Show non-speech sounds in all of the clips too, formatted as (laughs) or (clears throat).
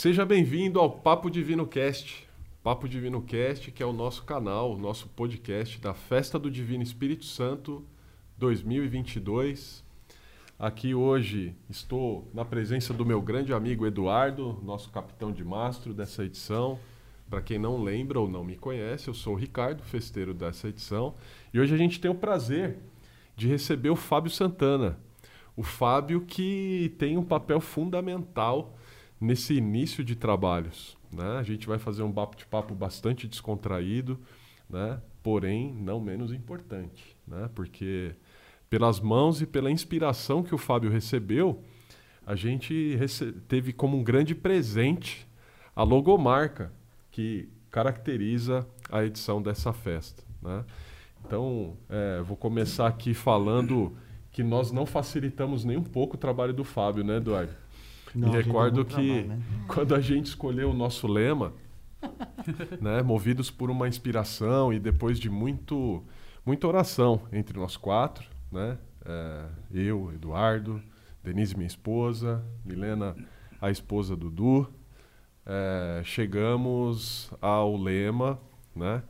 Seja bem-vindo ao Papo Divino Cast. Papo Divino Cast, que é o nosso canal, o nosso podcast da Festa do Divino Espírito Santo 2022. Aqui hoje estou na presença do meu grande amigo Eduardo, nosso capitão de mastro dessa edição. Para quem não lembra ou não me conhece, eu sou o Ricardo, festeiro dessa edição. E hoje a gente tem o prazer de receber o Fábio Santana. O Fábio que tem um papel fundamental nesse início de trabalhos. Né? A gente vai fazer um bate-papo bastante descontraído, né? porém não menos importante, né? porque pelas mãos e pela inspiração que o Fábio recebeu, a gente rece teve como um grande presente a logomarca que caracteriza a edição dessa festa. Né? Então, é, vou começar aqui falando que nós não facilitamos nem um pouco o trabalho do Fábio, né, Eduardo? Não, Me gente recordo que né? quando a gente escolheu o nosso lema, (laughs) né, movidos por uma inspiração e depois de muito, muita oração entre nós quatro, né, é, eu, Eduardo, Denise, minha esposa, Milena, a esposa do Du, é, chegamos ao lema, né,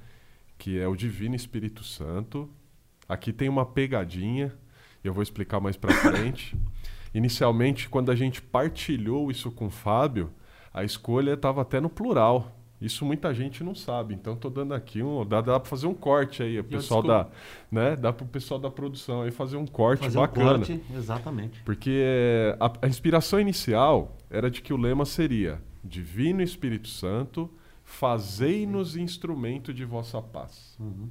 que é o Divino Espírito Santo. Aqui tem uma pegadinha, eu vou explicar mais para frente. (laughs) Inicialmente, quando a gente partilhou isso com o Fábio, a escolha estava até no plural. Isso muita gente não sabe. Então estou dando aqui um, dá, dá para fazer um corte aí, o pessoal da, né, dá para o pessoal da produção aí fazer um corte Fazer um bacana. corte, exatamente. Porque a, a inspiração inicial era de que o lema seria: Divino Espírito Santo, fazei-nos instrumento de vossa paz. Uhum.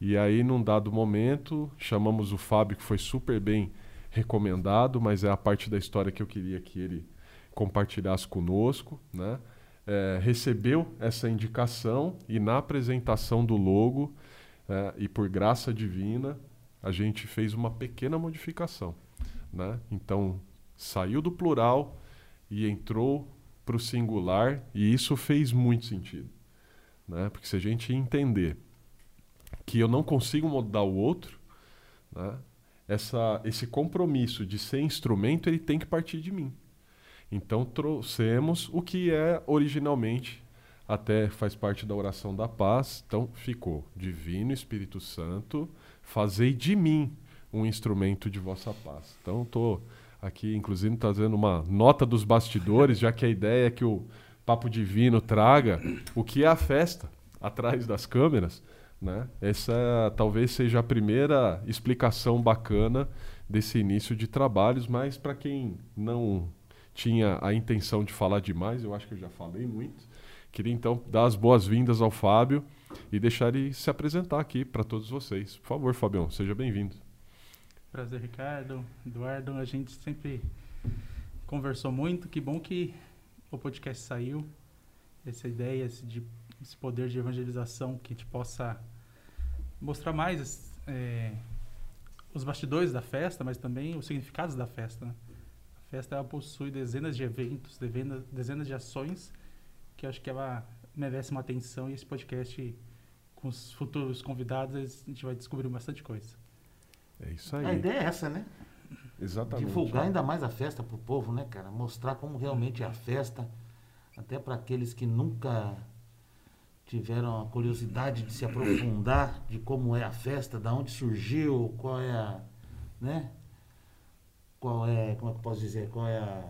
E aí, num dado momento, chamamos o Fábio, que foi super bem recomendado, mas é a parte da história que eu queria que ele compartilhasse conosco, né? É, recebeu essa indicação e na apresentação do logo, é, e por graça divina, a gente fez uma pequena modificação. Né? Então, saiu do plural e entrou para o singular, e isso fez muito sentido. Né? Porque se a gente entender que eu não consigo mudar o outro, né? Essa, esse compromisso de ser instrumento ele tem que partir de mim. Então trouxemos o que é originalmente, até faz parte da oração da paz, então ficou Divino Espírito Santo, fazei de mim um instrumento de vossa paz. Então estou aqui, inclusive, trazendo uma nota dos bastidores, já que a ideia é que o Papo Divino traga o que é a festa atrás das câmeras. Né? Essa talvez seja a primeira explicação bacana desse início de trabalhos, mas para quem não tinha a intenção de falar demais, eu acho que eu já falei muito. Queria então dar as boas-vindas ao Fábio e deixar ele se apresentar aqui para todos vocês. Por favor, Fabião, seja bem-vindo. Prazer, Ricardo, Eduardo. A gente sempre conversou muito. Que bom que o podcast saiu. Essa ideia, esse, de, esse poder de evangelização que a gente possa mostrar mais é, os bastidores da festa, mas também os significados da festa. né? A festa ela possui dezenas de eventos, dezenas, dezenas de ações que eu acho que ela merece uma atenção e esse podcast com os futuros convidados a gente vai descobrir bastante coisa. É isso A aí. ideia é essa, né? Exatamente. Divulgar ainda mais a festa pro povo, né, cara? Mostrar como realmente é a festa, até para aqueles que nunca tiveram a curiosidade de se aprofundar de como é a festa, da onde surgiu, qual é a, né? Qual é, como é que eu posso dizer, qual é a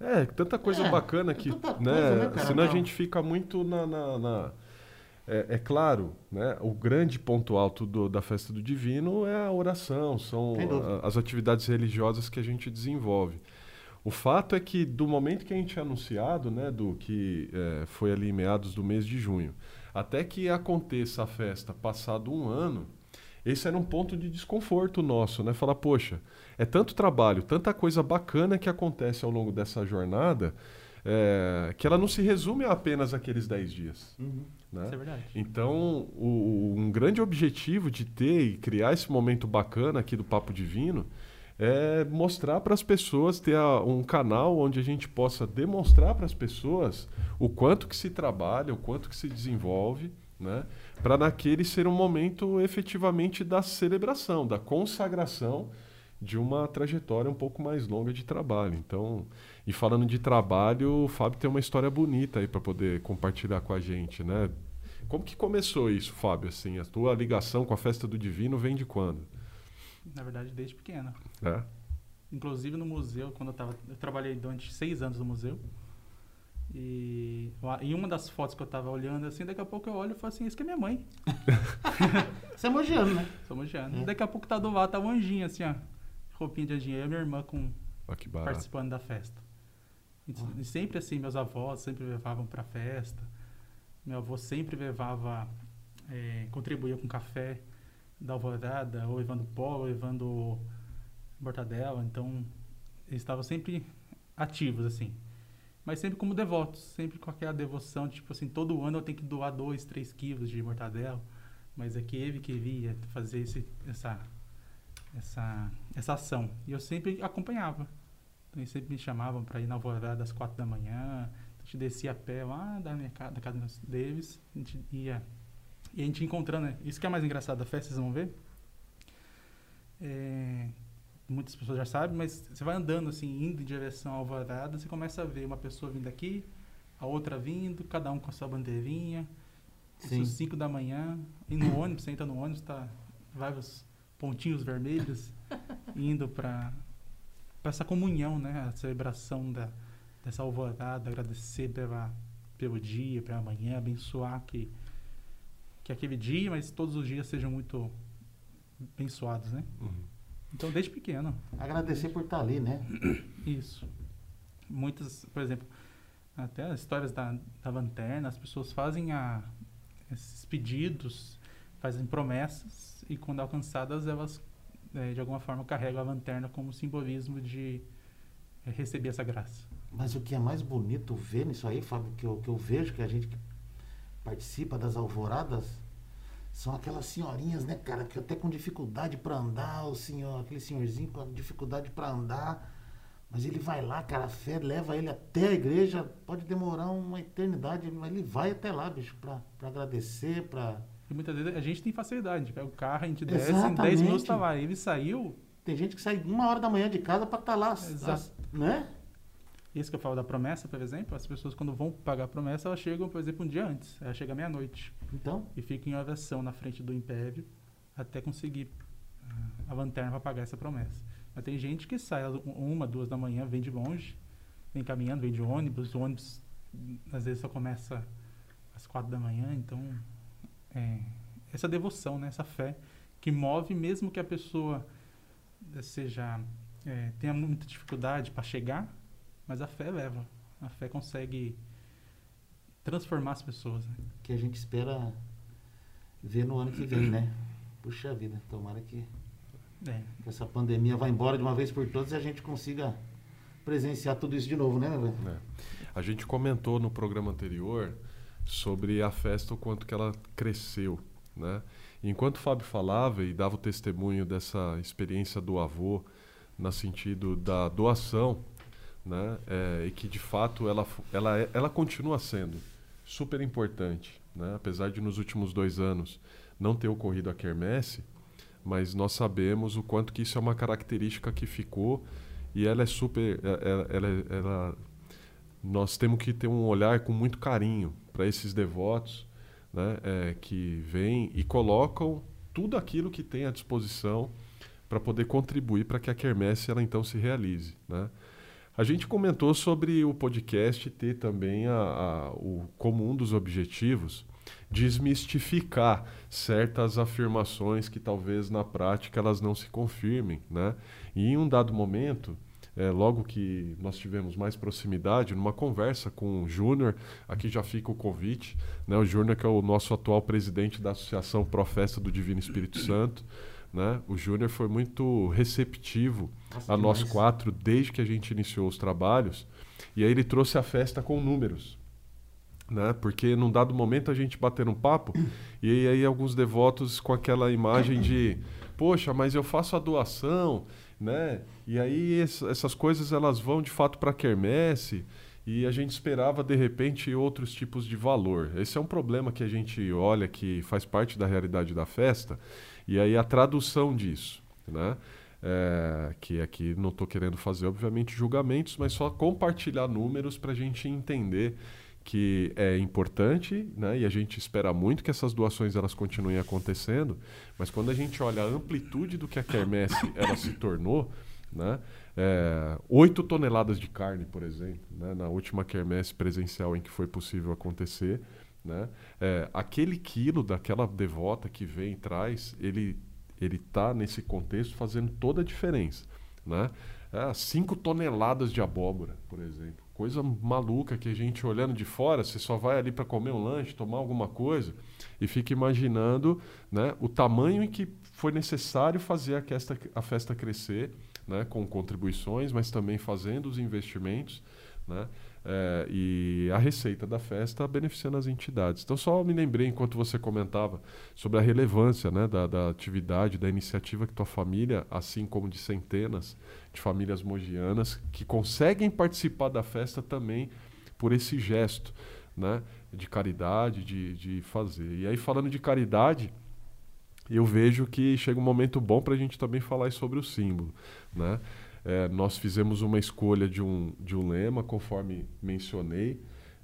É, tanta coisa É, bacana que, né, coisa, né, cara? senão a Não. gente fica muito na... na- na- É, é claro, né, o grande ponto alto do- da festa do divino é a oração, são a- as atividades religiosas que a gente desenvolve. O fato é que do momento que a gente é anunciado, né, do que é, foi ali em meados do mês de junho, até que aconteça a festa passado um ano, esse era um ponto de desconforto nosso, né? Falar, poxa, é tanto trabalho, tanta coisa bacana que acontece ao longo dessa jornada, é, que ela não se resume a apenas aqueles 10 dias. Né? Isso é verdade. Então, o- um grande objetivo de ter e criar esse momento bacana aqui do Papo Divino é mostrar para as pessoas, ter um canal onde a gente possa demonstrar para as pessoas o quanto que se trabalha, o quanto que se desenvolve, né? para naquele ser um momento efetivamente da celebração, da consagração de uma trajetória um pouco mais longa de trabalho. Então, e falando de trabalho, o Fábio tem uma história bonita aí para poder compartilhar com a gente, né? Como que começou isso, Fábio? Assim, a tua ligação com a festa do Divino vem de quando? Na verdade, desde pequena. É? Inclusive no museu, quando eu tava. Eu trabalhei durante seis anos no museu. E em uma das fotos que eu tava olhando, assim, daqui a pouco eu olho e falo assim, isso que é minha mãe. (laughs) Você é mogiano, né? Sou mogiano. É. Daqui a pouco tá do lado, tá um anjinho, assim, ó. Roupinha de anjinho. Eu e minha irmã com, participando da festa. E, e, sempre assim, meus avós sempre levavam pra festa. Meu avô sempre levava, é, contribuía com café da alvorada, ou levando pó, ou levando mortadela. Então, eles estavam sempre ativos, assim mas sempre como devotos, sempre com aquela devoção, tipo assim, todo ano eu tenho que doar dois, três quilos de mortadela, mas é que ele que via fazer esse, essa, essa, essa ação. E eu sempre acompanhava. Então eles sempre me chamavam para ir na alvorada às quatro da manhã, a gente descia a pé lá da, minha, da casa deles, a gente ia, e a gente encontrando, né? isso que é mais engraçado da festa, vocês vão ver, é, muitas pessoas já sabem, mas você vai andando assim, indo em direção à alvorada, você começa a ver uma pessoa vindo aqui, a outra vindo, cada um com a sua bandeirinha. Sim. Isso 5 da manhã, e no (coughs) ônibus, você entra no ônibus, tá vários pontinhos vermelhos (laughs) indo para essa comunhão, né? A celebração da, dessa alvorada, agradecer pela, pelo dia, pela manhã, abençoar que, que aquele dia, mas todos os dias sejam muito abençoados, né? Uhum. Então, desde pequeno. Agradecer por estar ali, né? Isso. Muitas, por exemplo, até as histórias da, da lanterna, as pessoas fazem a, esses pedidos, fazem promessas e quando alcançadas elas é, de alguma forma carregam a lanterna como simbolismo de é, receber essa graça. Mas o que é mais bonito ver nisso aí, Fábio, que eu, que eu vejo que a gente que participa das alvoradas, são aquelas senhorinhas, né, cara, que até com dificuldade para andar, o senhor, aquele senhorzinho com dificuldade para andar, mas ele vai lá, cara, a fé leva ele até a igreja, pode demorar uma eternidade, mas ele vai até lá, bicho, para agradecer, para E muitas vezes a gente tem facilidade, a gente pega o carro, a gente desce, Exatamente. em 10 minutos tá lá. Ele saiu. Tem gente que sai uma hora da manhã de casa para estar tá lá, Exato. né? Isso que eu falo da promessa, por exemplo, as pessoas quando vão pagar a promessa, elas chegam, por exemplo, um dia antes. Ela chega meia-noite. Então? E fica em oração na frente do império até conseguir ah, a lanterna para pagar essa promessa. Mas tem gente que sai uma, duas da manhã, vem de longe, vem caminhando, vem de ônibus. O ônibus às vezes só começa às quatro da manhã. Então, é, essa devoção, né? essa fé que move mesmo que a pessoa seja é, tenha muita dificuldade para chegar mas a fé leva. A fé consegue transformar as pessoas. Né? Que a gente espera ver no ano que vem, né? Puxa vida, tomara que, é. que essa pandemia vá embora de uma vez por todas e a gente consiga presenciar tudo isso de novo, né, é. A gente comentou no programa anterior sobre a festa, o quanto que ela cresceu, né? E enquanto o Fábio falava e dava o testemunho dessa experiência do avô, no sentido da doação né? É, e que de fato ela, ela, é, ela continua sendo super importante, né? apesar de nos últimos dois anos não ter ocorrido a quermesse, mas nós sabemos o quanto que isso é uma característica que ficou e ela é super, ela, ela, ela nós temos que ter um olhar com muito carinho para esses devotos, né? É, que vêm e colocam tudo aquilo que tem à disposição para poder contribuir para que a quermesse ela então se realize, né? A gente comentou sobre o podcast ter também a, a, o, como um dos objetivos desmistificar certas afirmações que talvez na prática elas não se confirmem, né? E em um dado momento, é, logo que nós tivemos mais proximidade, numa conversa com o Júnior, aqui já fica o convite, né? O Júnior que é o nosso atual presidente da Associação Professa do Divino Espírito Santo, né? O Júnior foi muito receptivo Nossa, a nós demais. quatro desde que a gente iniciou os trabalhos. E aí ele trouxe a festa com números. Né? Porque num dado momento a gente bateu um papo e aí alguns devotos com aquela imagem de poxa, mas eu faço a doação, né? E aí essas coisas elas vão de fato para a quermesse e a gente esperava de repente outros tipos de valor. Esse é um problema que a gente olha que faz parte da realidade da festa e aí a tradução disso, né? É, que aqui não estou querendo fazer, obviamente, julgamentos, mas só compartilhar números para a gente entender que é importante, né? E a gente espera muito que essas doações elas continuem acontecendo, mas quando a gente olha a amplitude do que a quermesse ela se tornou, né? É, 8 toneladas de carne, por exemplo, né? na última quermesse presencial em que foi possível acontecer, né? É, aquele quilo daquela devota que vem e traz, ele ele está nesse contexto fazendo toda a diferença, né? 5 é, toneladas de abóbora, por exemplo coisa maluca que a gente olhando de fora, você só vai ali para comer um lanche, tomar alguma coisa e fica imaginando né, o tamanho em que foi necessário fazer a festa, a festa crescer, né, com contribuições, mas também fazendo os investimentos. Né, é, e a receita da festa beneficiando as entidades. Então, só me lembrei, enquanto você comentava, sobre a relevância né, da, da, atividade, da iniciativa que tua família, assim como de centenas de famílias mogianas, que conseguem participar da festa também por esse gesto né, de caridade, de, de fazer. E aí, falando de caridade, eu vejo que chega um momento bom para a gente também falar sobre o símbolo. Né? É, nós fizemos uma escolha de um, de um lema, conforme mencionei.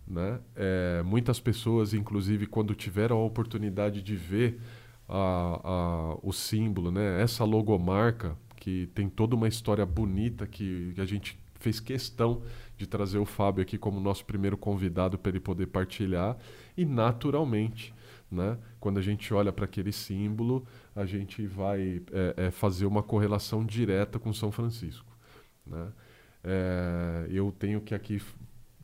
Né? É, muitas pessoas, inclusive, quando tiveram a oportunidade de ver a, a, o símbolo, né? essa logomarca, que tem toda uma história bonita que, que a gente fez questão de trazer o Fábio aqui como nosso primeiro convidado para ele poder partilhar. E, naturalmente, né? quando a gente olha para aquele símbolo, a gente vai é, é, fazer uma correlação direta com São Francisco. Né? É, eu tenho que aqui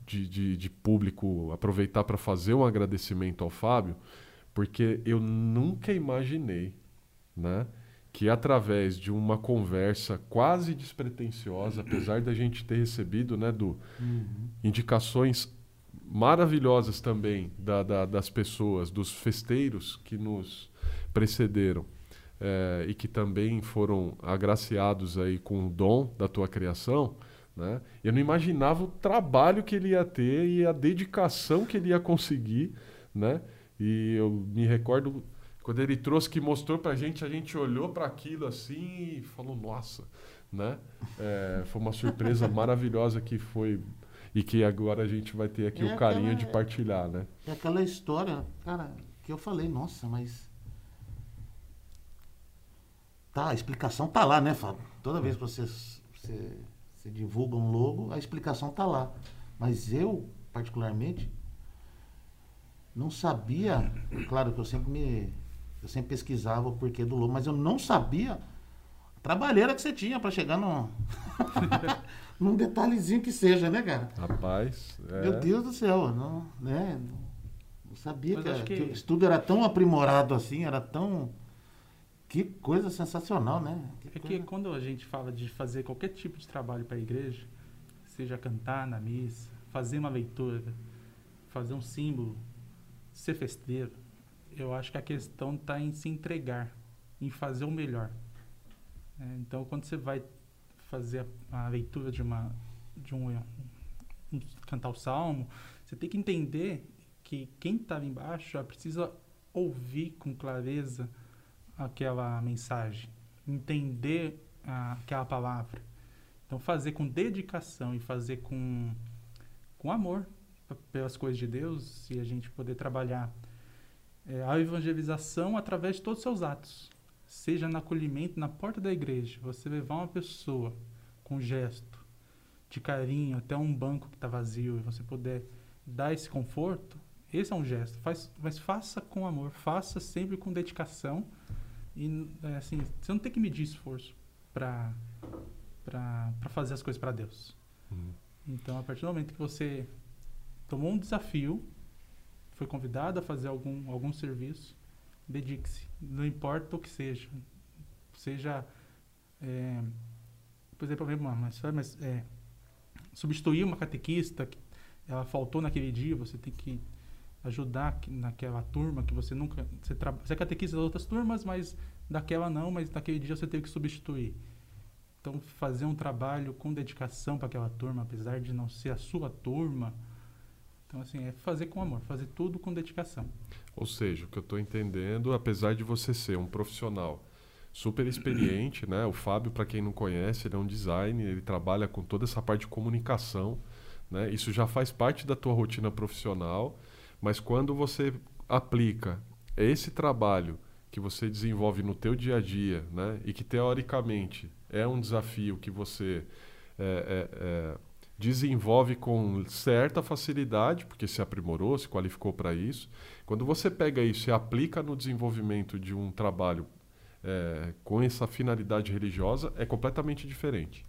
de, de, de público aproveitar para fazer um agradecimento ao Fábio, porque eu nunca imaginei né, que através de uma conversa quase despretensiosa, apesar da gente ter recebido né, do, uhum. indicações maravilhosas também da, da, das pessoas, dos festeiros que nos precederam, é, e que também foram agraciados aí com o dom da tua criação, né? Eu não imaginava o trabalho que ele ia ter e a dedicação que ele ia conseguir, né? E eu me recordo quando ele trouxe que mostrou para a gente, a gente olhou para aquilo assim e falou nossa, né? É, foi uma surpresa (laughs) maravilhosa que foi e que agora a gente vai ter aqui é o carinho aquela, de partilhar, né? É aquela história, cara, que eu falei, nossa, mas Tá, a explicação tá lá, né, Fábio? Toda vez que você, você, você divulga um logo, a explicação tá lá. Mas eu, particularmente, não sabia, claro que eu sempre me eu sempre pesquisava o porquê do logo, mas eu não sabia a trabalheira que você tinha para chegar no (laughs) num detalhezinho que seja, né, cara? Rapaz, é... meu Deus do céu, não, né? Não sabia que, que... que o estudo era tão aprimorado assim, era tão que coisa sensacional, né? Que é coisa... que quando a gente fala de fazer qualquer tipo de trabalho para a igreja, seja cantar na missa, fazer uma leitura, fazer um símbolo, ser festeiro, eu acho que a questão está em se entregar, em fazer o melhor. É, então, quando você vai fazer a, a, leitura de uma de um, um, cantar o salmo, você tem que entender que quem está embaixo precisa ouvir com clareza aquela mensagem, entender ah, aquela palavra. Então, fazer com dedicação e fazer com, com amor pelas coisas de Deus e a gente poder trabalhar é, a evangelização através de todos os seus atos. Seja no acolhimento, na porta da igreja, você levar uma pessoa com gesto de carinho até um banco que está vazio e você puder dar esse conforto, esse é um gesto. Faz, mas faça com amor, faça sempre com dedicação e, é, assim, você não tem que medir esforço para para fazer as coisas para Deus. Uhum. Então, a partir do momento que você tomou um desafio, foi convidado a fazer algum, algum serviço, dedique-se. Não importa o que seja. Seja, é, por exemplo, mas, mas é, substituir uma catequista, ela faltou naquele dia, você tem que ajudar naquela turma que você nunca. Você, tra... você é catequista das outras turmas, mas daquela não, mas naquele dia você teve que substituir. Então, fazer um trabalho com dedicação para aquela turma, apesar de não ser a sua turma. Então, assim, é fazer com amor, fazer tudo com dedicação. Ou seja, o que eu estou entendendo, apesar de você ser um profissional super experiente, né? O Fábio, para quem não conhece, ele é um designer, ele trabalha com toda essa parte de comunicação, né? Isso já faz parte da tua rotina profissional, mas quando você aplica esse trabalho que você desenvolve no teu dia a dia, né? E que teoricamente é um desafio que você é, é, é, desenvolve com certa facilidade, porque se aprimorou, se qualificou para isso. Quando você pega isso e aplica no desenvolvimento de um trabalho é, com essa finalidade religiosa, é completamente diferente.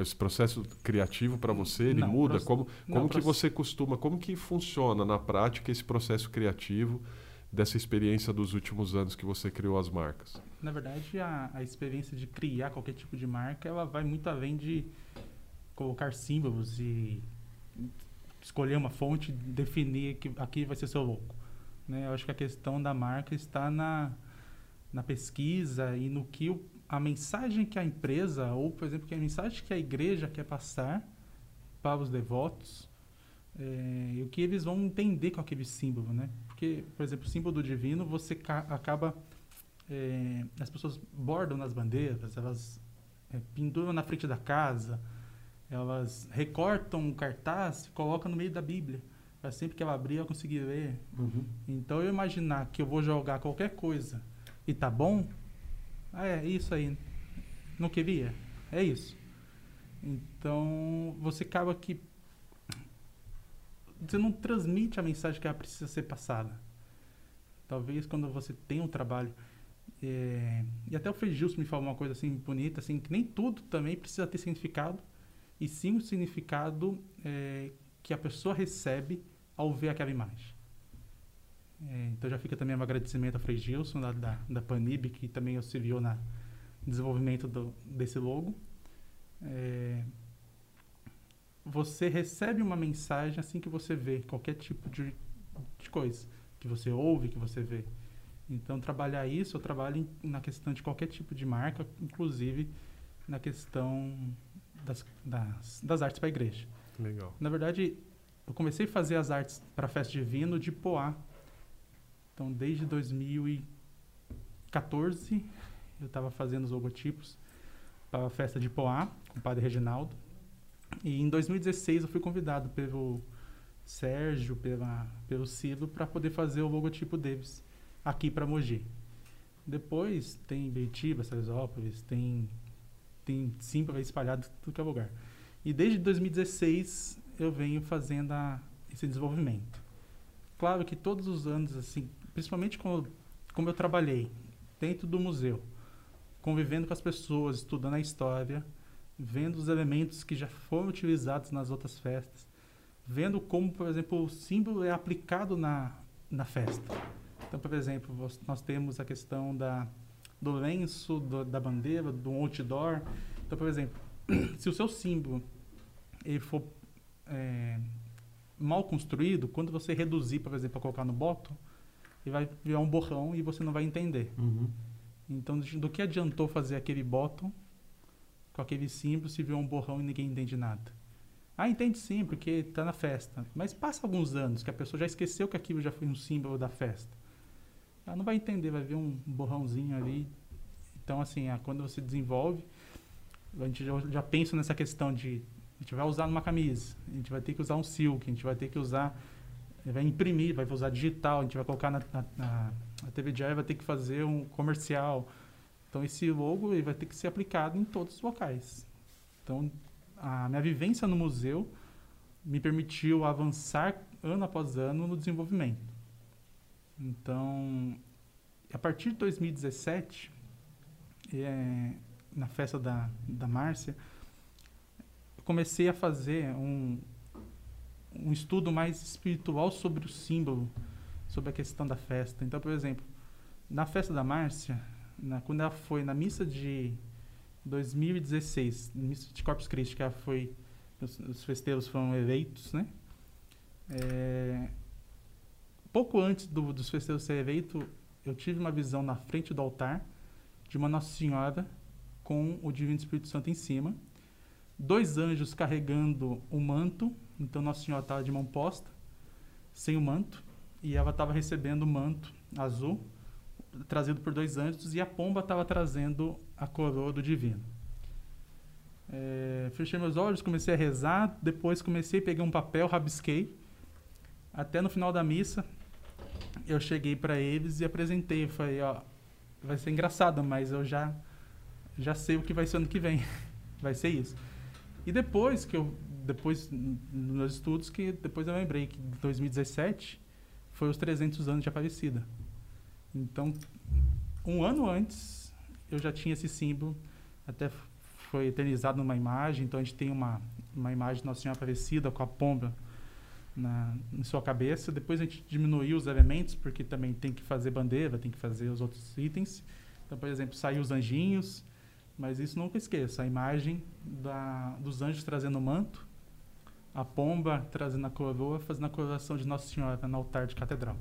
Esse processo criativo para você, ele Não, muda? proce- Como, como não, que proce- você costuma, como que funciona na prática esse processo criativo dessa experiência dos últimos anos que você criou as marcas? Na verdade, a, a experiência de criar qualquer tipo de marca, ela vai muito além de colocar símbolos e escolher uma fonte, definir que aqui vai ser seu logo. Né? Eu acho que a questão da marca está na, na pesquisa e no que o, a mensagem que a empresa, ou, por exemplo, que a mensagem que a igreja quer passar para os devotos, é, e o que eles vão entender com aquele símbolo, né? Porque, por exemplo, o símbolo do divino, você ca- acaba é, as pessoas bordam nas bandeiras, elas é, penduram na frente da casa, elas recortam um cartaz e colocam no meio da Bíblia, para sempre que ela abrir ela conseguir ler. Uhum. Então eu imaginar que eu vou jogar qualquer coisa e tá bom, ah, é isso aí. Não queria? É isso. Então você acaba que você não transmite a mensagem que ela precisa ser passada. Talvez quando você tem um trabalho é, e até o Frei Gilson me falou uma coisa assim bonita, assim, que nem tudo também precisa ter significado, e sim o significado é, que a pessoa recebe ao ver aquela imagem. É, então já fica também um agradecimento ao Frei Gilson, da, da, da Panib, que também auxiliou na desenvolvimento do, desse logo. É, você recebe uma mensagem assim que você vê qualquer tipo de, de coisa, que você ouve, que você vê. Então, trabalhar isso, eu trabalho na questão de qualquer tipo de marca, inclusive na questão das, das, das artes para a igreja. Legal. Na verdade, eu comecei a fazer as artes para a festa de vino de Poá. Então, desde 2014, eu estava fazendo os logotipos para a festa de Poá, com o padre Reginaldo. E em 2016 eu fui convidado pelo Sérgio, pela, pelo Ciro, para poder fazer o logotipo deles aqui para Mogi. Depois tem Beitiba, Salesópolis, tem, tem símbolo espalhado tudo que é lugar. E desde 2016 eu venho fazendo a- esse desenvolvimento. Claro que todos os anos, assim, principalmente como, como eu trabalhei dentro do museu, convivendo com as pessoas, estudando a história, vendo os elementos que já foram utilizados nas outras festas, vendo como, por exemplo, o símbolo é aplicado na, na festa. Então, por exemplo, nós temos a questão da, do lenço, do- da bandeira, do outdoor. Então, por exemplo, (clears throat) se o seu símbolo ele for é, mal construído, quando você reduzir, por exemplo, para colocar no bottom, ele vai virar um borrão e você não vai entender. Uhum. Então, do que adiantou fazer aquele bottom com aquele símbolo se virou um borrão e ninguém entende nada? Ah, entende sim, porque está na festa. Mas passa alguns anos que a pessoa já esqueceu que aquilo já foi um símbolo da festa. Ela não vai entender, vai ver um borrãozinho ali. Então, assim, ah, quando você desenvolve, a gente já, já pensa nessa questão de a gente vai usar numa camisa, a gente vai ter que usar um silk, a gente vai ter que usar, vai imprimir, vai usar digital, a gente vai colocar na, na, na TV Diária vai ter que fazer um comercial. Então esse logo ele vai ter que ser aplicado em todos os locais. Então a minha vivência no museu me permitiu avançar ano após ano no desenvolvimento. Então, a partir de 2017, é, na festa da, da Márcia, comecei a fazer um, um estudo mais espiritual sobre o símbolo, sobre a questão da festa. Então, por exemplo, na festa da Márcia, na- quando ela foi na missa de 2016, missa de Corpus Christi, que ela foi, os, os festeiros foram eleitos, né? É, pouco antes do, dos festeiros serem eleitos, eu tive uma visão na frente do altar de uma Nossa Senhora com o Divino Espírito Santo em cima, dois anjos carregando o manto, então Nossa Senhora estava de mão posta, sem o manto, e ela estava recebendo o manto azul, trazido por dois anjos e a pomba estava trazendo a coroa do divino. É, fechei meus olhos, comecei a rezar, depois comecei, peguei um papel, rabisquei. Até no final da missa, eu cheguei para eles e apresentei. Falei, ó, vai ser engraçado, mas eu já, já sei o que vai ser ano que vem. (laughs) vai ser isso. E depois que eu, depois, nos estudos, que depois eu lembrei que 2017 foi os 300 anos de Aparecida. Então, um ano antes, eu já tinha esse símbolo, até foi eternizado numa imagem, então a gente tem uma, uma imagem de Nossa Senhora Aparecida com a pomba na, em sua cabeça. Depois a gente diminuiu os elementos, porque também tem que fazer bandeira, tem que fazer os outros itens. Então, por exemplo, saiu os anjinhos, mas isso nunca esqueça, a imagem da, dos anjos trazendo o manto, a pomba trazendo a coroa, fazendo a coroação de Nossa Senhora no altar de catedral.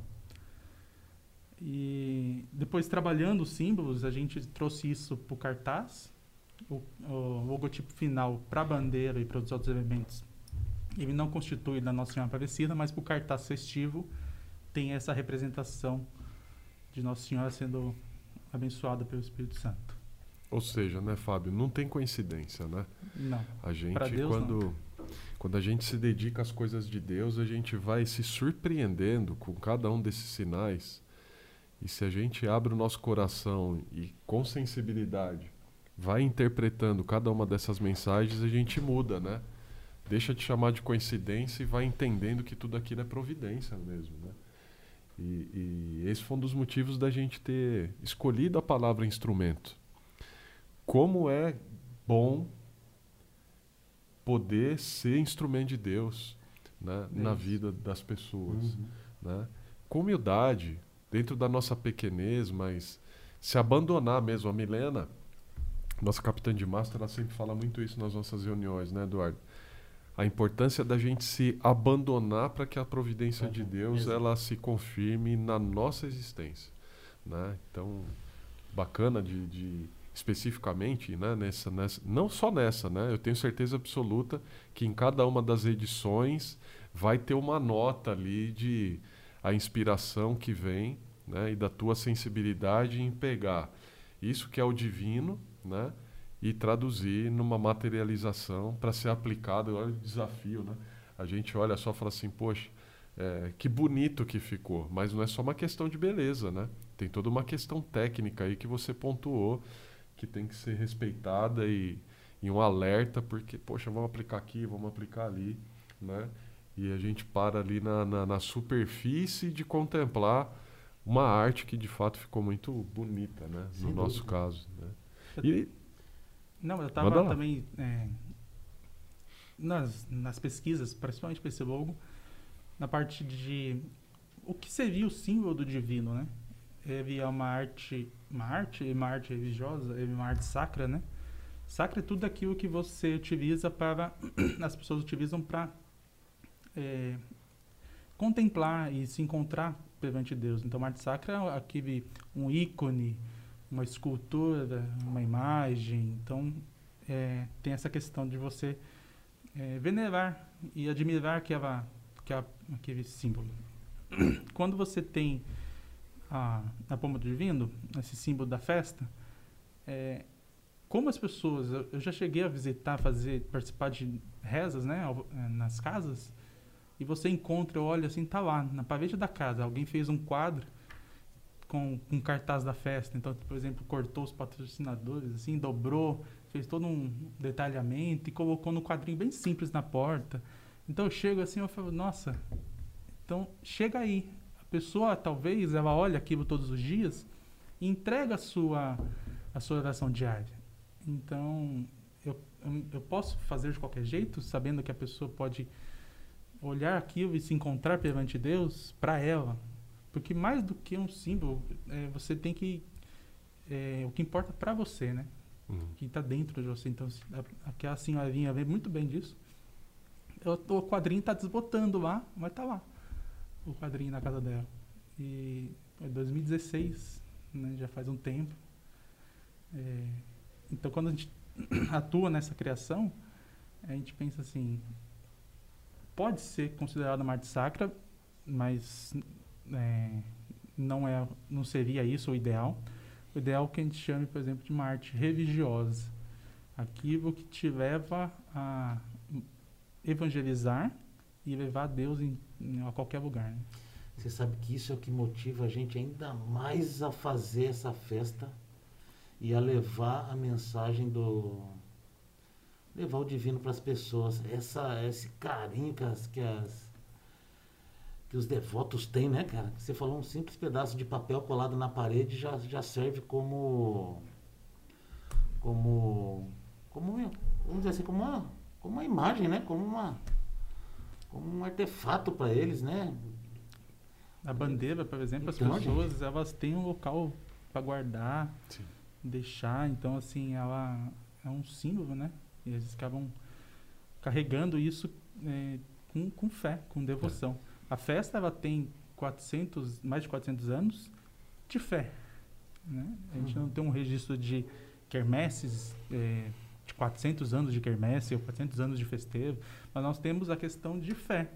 E depois, trabalhando os símbolos, a gente trouxe isso para o cartaz, o, logotipo final para a bandeira e para os outros elementos. Ele não constitui da Nossa Senhora Aparecida, mas para o cartaz festivo tem essa representação de Nossa Senhora sendo abençoada pelo Espírito Santo. Ou seja, né, Fábio, não tem coincidência, né? Não. A gente Deus, quando não. Quando a gente se dedica às coisas de Deus, a gente vai se surpreendendo com cada um desses sinais. E se a gente abre o nosso coração e com sensibilidade vai interpretando cada uma dessas mensagens, a gente muda, né? Deixa de chamar de coincidência e vai entendendo que tudo aquilo é providência mesmo, né? E, e esse foi um dos motivos da gente ter escolhido a palavra instrumento. Como é bom poder ser instrumento de Deus né? na vida das pessoas. Uhum. Né? Com humildade, dentro da nossa pequenez, mas se abandonar mesmo. A Milena, nossa capitã de mastro, ela sempre fala muito isso nas nossas reuniões, né, Eduardo? A importância da gente se abandonar para que a providência de Uhum, Deus exato. ela se confirme na nossa existência, né? Então, bacana de, de especificamente, né, nessa, nessa, não só nessa, né? Eu tenho certeza absoluta que em cada uma das edições vai ter uma nota ali de a inspiração que vem, né, e da tua sensibilidade em pegar isso que é o divino, né, e traduzir numa materialização para ser aplicado. Olha o desafio, né? A gente olha só e fala assim, poxa, é, que bonito que ficou. Mas não é só uma questão de beleza, né? Tem toda uma questão técnica aí que você pontuou, que tem que ser respeitada e, e um alerta, porque, poxa, vamos aplicar aqui, vamos aplicar ali, né? E a gente para ali na, na, na superfície de contemplar uma arte que de fato ficou muito bonita, né? Sem no nosso dúvida. caso. Né? E, Não, eu estava também é, nas, nas pesquisas, principalmente para esse logo, na parte de o que seria o símbolo do divino, né? É uma arte, uma arte, uma arte religiosa, uma arte sacra, né? Sacra é tudo aquilo que você utiliza para, (clears throat) as pessoas utilizam para é, contemplar e se encontrar perante Deus. Então, uma arte sacra é aquele um ícone, uma escultura, uma imagem. Então, é, tem essa questão de você é, venerar e admirar aquela, aquela, aquele símbolo. (clears throat) Quando você tem a, a pomba do divino, esse símbolo da festa, é, como as pessoas, eu, já cheguei a visitar, fazer, participar de rezas, né, é, nas casas, e você encontra, olha assim, tá lá, na parede da casa, alguém fez um quadro com, com cartaz da festa. Então, por exemplo, cortou os patrocinadores, assim, dobrou, fez todo um detalhamento e colocou no quadrinho bem simples na porta. Então eu chego assim, eu falo, nossa, então chega aí. A pessoa talvez ela olha aquilo todos os dias e entrega a sua a sua oração diária. Então eu, eu, eu posso fazer de qualquer jeito, sabendo que a pessoa pode olhar aquilo e se encontrar perante Deus para ela, porque mais do que um símbolo, é, você tem que é, o que importa para você, né? Hum. que está dentro de você. Então, a- aquela senhorinha vê muito bem disso. Eu, o quadrinho está desbotando lá, mas tá lá. O quadrinho na casa dela. E é 2016, né, já faz um tempo. É, então, quando a gente (clears throat) atua nessa criação, a gente pensa assim: pode ser considerada uma arte sacra, mas é, não é, não seria isso o ideal. O ideal é que a gente chame, por exemplo, de uma arte religiosa. Aquilo que te leva a evangelizar e levar Deus em, em a qualquer lugar. Né? Você sabe que isso é o que motiva a gente ainda mais a fazer essa festa e a levar a mensagem do levar o divino para as pessoas. Essa esse carinho que as, que as que os devotos têm, né, cara? Você falou um simples pedaço de papel colado na parede já já serve como como como vamos dizer assim, como uma como uma imagem, né? Como uma como um artefato para eles, né? A bandeira, por exemplo, Então, as pessoas elas têm um local para guardar, Sim. deixar, então assim ela é um símbolo, né? E eles acabam carregando isso é, com, com fé, com devoção. A festa ela tem 400, mais de 400 anos de fé, né? A gente Uhum. não tem um registro de quermesses é, 400 anos de quermesse ou 400 anos de festeiro, mas nós temos a questão de fé.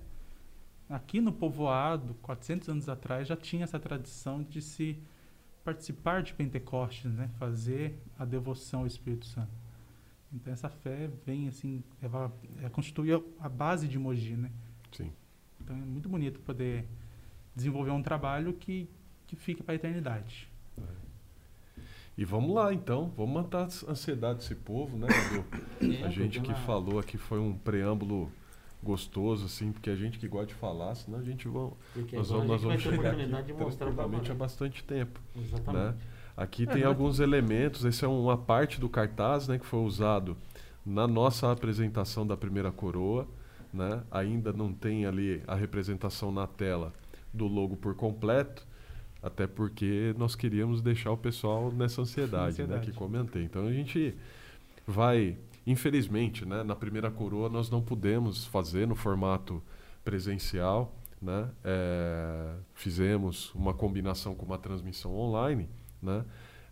Aqui no povoado, 400 anos atrás, já tinha essa tradição de se participar de Pentecostes, né? fazer a devoção ao Espírito Santo. Então essa fé vem assim, ela, ela constitui a- a base de Mogi, né? Sim. Então é muito bonito poder desenvolver um trabalho que, que fique para a eternidade. E vamos lá, então. Vamos matar a ansiedade desse povo, né, Edu? É, A gente que falou aqui foi um preâmbulo gostoso, assim, porque a gente que gosta de falar, senão a gente vai, Porque nós vamos, a nós vamos ter chegar oportunidade aqui de mostrar pra tranquilamente há bastante tempo. Exatamente. Aqui É, tem mas- alguns elementos, esse é uma parte do cartaz né, que foi usado na nossa apresentação da primeira coroa. Né? Ainda não tem ali a representação na tela do logo por completo, até porque nós queríamos deixar o pessoal nessa ansiedade, né, Ansiedade. que comentei. Então a gente vai, infelizmente, né, na primeira coroa nós não pudemos fazer no formato presencial, né? É, fizemos uma combinação com uma transmissão online, né?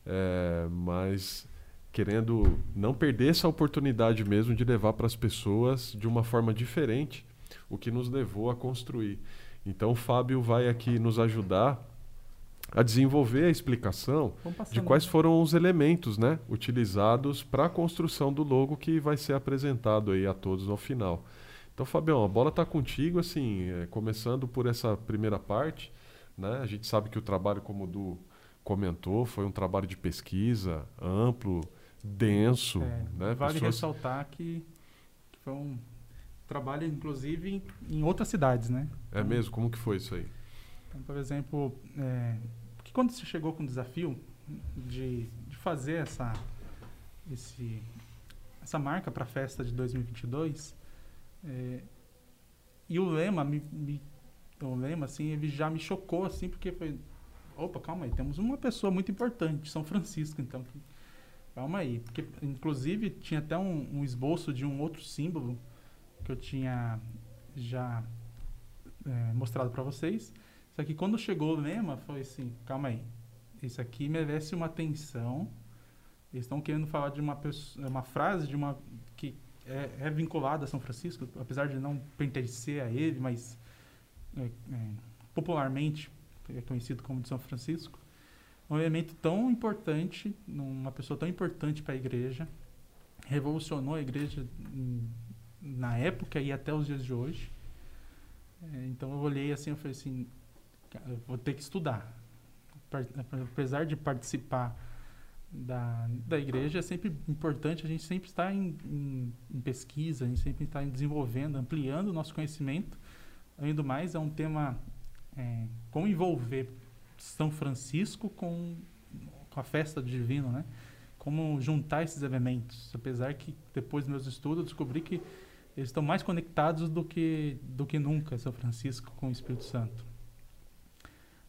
É, mas querendo não perder essa oportunidade mesmo de levar para as pessoas de uma forma diferente o que nos levou a construir. Então o Fábio vai aqui nos ajudar a desenvolver a explicação de quais foram os elementos né, utilizados para a construção do logo que vai ser apresentado aí a todos ao final. Então, Fabião, a bola está contigo, assim, é, começando por essa primeira parte. Né? A gente sabe que o trabalho, como o Du comentou, foi um trabalho de pesquisa amplo, denso. É, né? Vale Pessoas- ressaltar que, que foi um trabalho, inclusive, em, em outras cidades, né? É mesmo? Como que foi isso aí? Então, por exemplo, é, porque quando você chegou com o desafio de, de fazer essa, esse, essa marca para a festa de 2022, é, e o lema, me, me- o lema, assim, ele já me chocou, assim, porque foi, opa, calma aí, temos uma pessoa muito importante, São Francisco, então, que- calma aí, porque, inclusive, tinha até um, um esboço de um outro símbolo que eu tinha já é, mostrado para vocês, só que quando chegou o lema, foi assim, calma aí, isso aqui merece uma atenção. Eles estão querendo falar de uma pessoa, uma frase de uma que é, é vinculada a São Francisco, apesar de não pertencer a ele, mas é, é, popularmente é conhecido como de São Francisco. Um elemento tão importante, uma pessoa tão importante para a igreja, revolucionou a igreja na época e até os dias de hoje. É, então eu olhei assim, eu falei assim, "Cara, vou ter que estudar. Apesar de participar da, da igreja, é sempre importante a gente sempre estar em, em, em pesquisa, a gente sempre estar desenvolvendo, ampliando o nosso conhecimento. Além do mais, é um tema é, como envolver São Francisco com, com a festa do divino, né? Como juntar esses elementos. Apesar que depois dos meus estudos eu descobri que eles estão mais conectados do que, do que nunca, São Francisco com o Espírito Santo.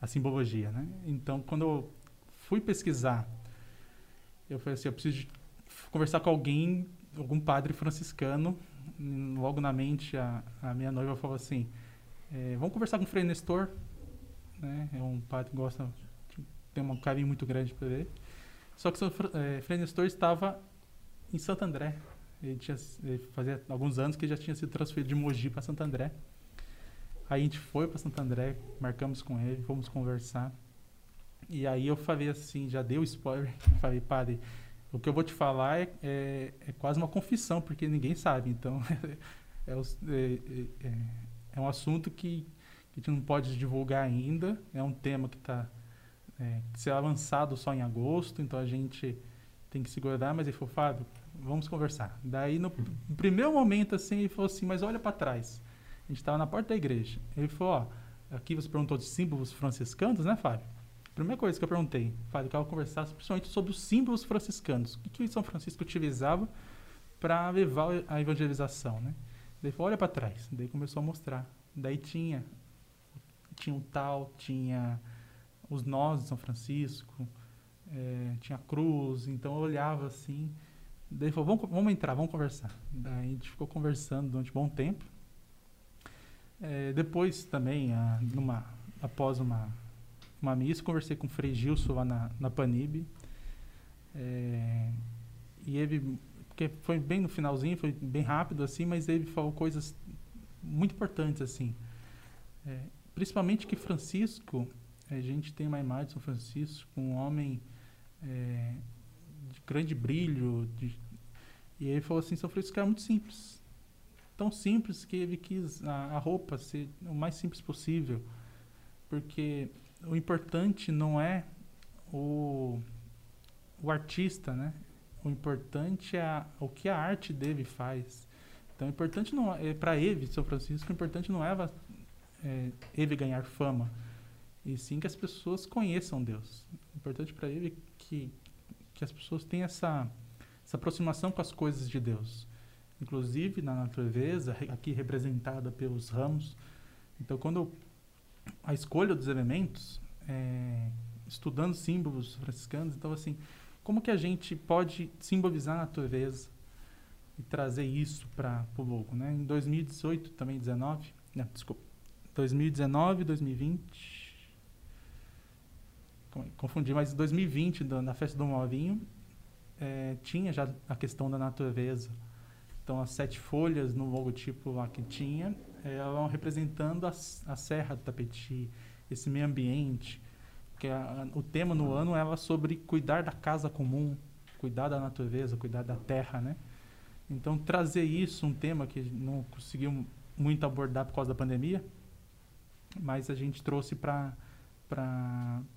A simbologia, né? Então, quando eu fui pesquisar, eu falei assim, eu preciso conversar com alguém, algum padre franciscano. Logo na mente, a, a minha noiva falou assim, eh, vamos conversar com o Frei Nestor, né? É um padre que gosta, tem um carinho muito grande por ele. Só que o eh, Frei Nestor estava em Santo André. Ele, tinha, ele fazia alguns anos que ele já tinha sido transferido de Mogi para Santo André. Aí a gente foi para Santo André, marcamos com ele, fomos conversar. E aí eu falei assim, já deu spoiler, (laughs) falei, padre, o que eu vou te falar é, é, é quase uma confissão, porque ninguém sabe. Então, (laughs) é, é, é, é, um assunto que, que a gente não pode divulgar ainda. É um tema que está é, que será lançado só em agosto, então a gente tem que segurar. Mas ele falou, Fábio, vamos conversar. Daí, no, no primeiro momento, assim, ele falou assim, mas olha para trás. Gente estava na porta da igreja. Ele falou, ó, aqui você perguntou de símbolos franciscanos, né, Fábio? Primeira coisa que eu perguntei, Fábio, eu quero conversar principalmente sobre os símbolos franciscanos. O que, São Francisco utilizava para levar a evangelização, né? Daí falou, olha para trás. Daí começou a mostrar. Daí tinha tinha um tal, tinha os nós de São Francisco, é, tinha a cruz. Então eu olhava assim. Daí falou, vamos, vamos entrar, vamos conversar. Daí a gente ficou conversando durante um bom tempo. É, depois também, a, numa, após uma uma missa, conversei com o Frei Gilson lá na, na Panib. É, e ele, porque foi bem no finalzinho, foi bem rápido assim, mas ele falou coisas muito importantes assim. É, principalmente que Francisco, a gente tem uma imagem de São Francisco, um homem é, de grande brilho, de, e ele falou assim, São Francisco é muito simples. Tão simples que ele quis a, a roupa ser o mais simples possível. Porque o importante não é o, o artista, né? O importante é a, o que a arte dele faz. Então, o importante não é, para ele, São Francisco, o importante não é, é ele ganhar fama, e sim que as pessoas conheçam Deus. O importante para ele é que, que as pessoas tenham essa, essa aproximação com as coisas de Deus. Inclusive na natureza, aqui representada pelos ramos. Então, quando a escolha dos elementos, é, estudando símbolos franciscanos, então assim, como que a gente pode simbolizar a natureza e trazer isso para o logo, né? Em 2018, também 19, não, desculpa, 2019, 2020, confundi, mas 2020, na festa do Movinho, é, tinha já a questão da natureza. Então, as sete folhas no logotipo lá que tinha, ela representando a, a Serra do Tapeti, esse meio ambiente. Que a, o tema no ano era sobre cuidar da casa comum, cuidar da natureza, cuidar da terra, né? Então, trazer isso, um tema que não conseguiu muito abordar por causa da pandemia, mas a gente trouxe para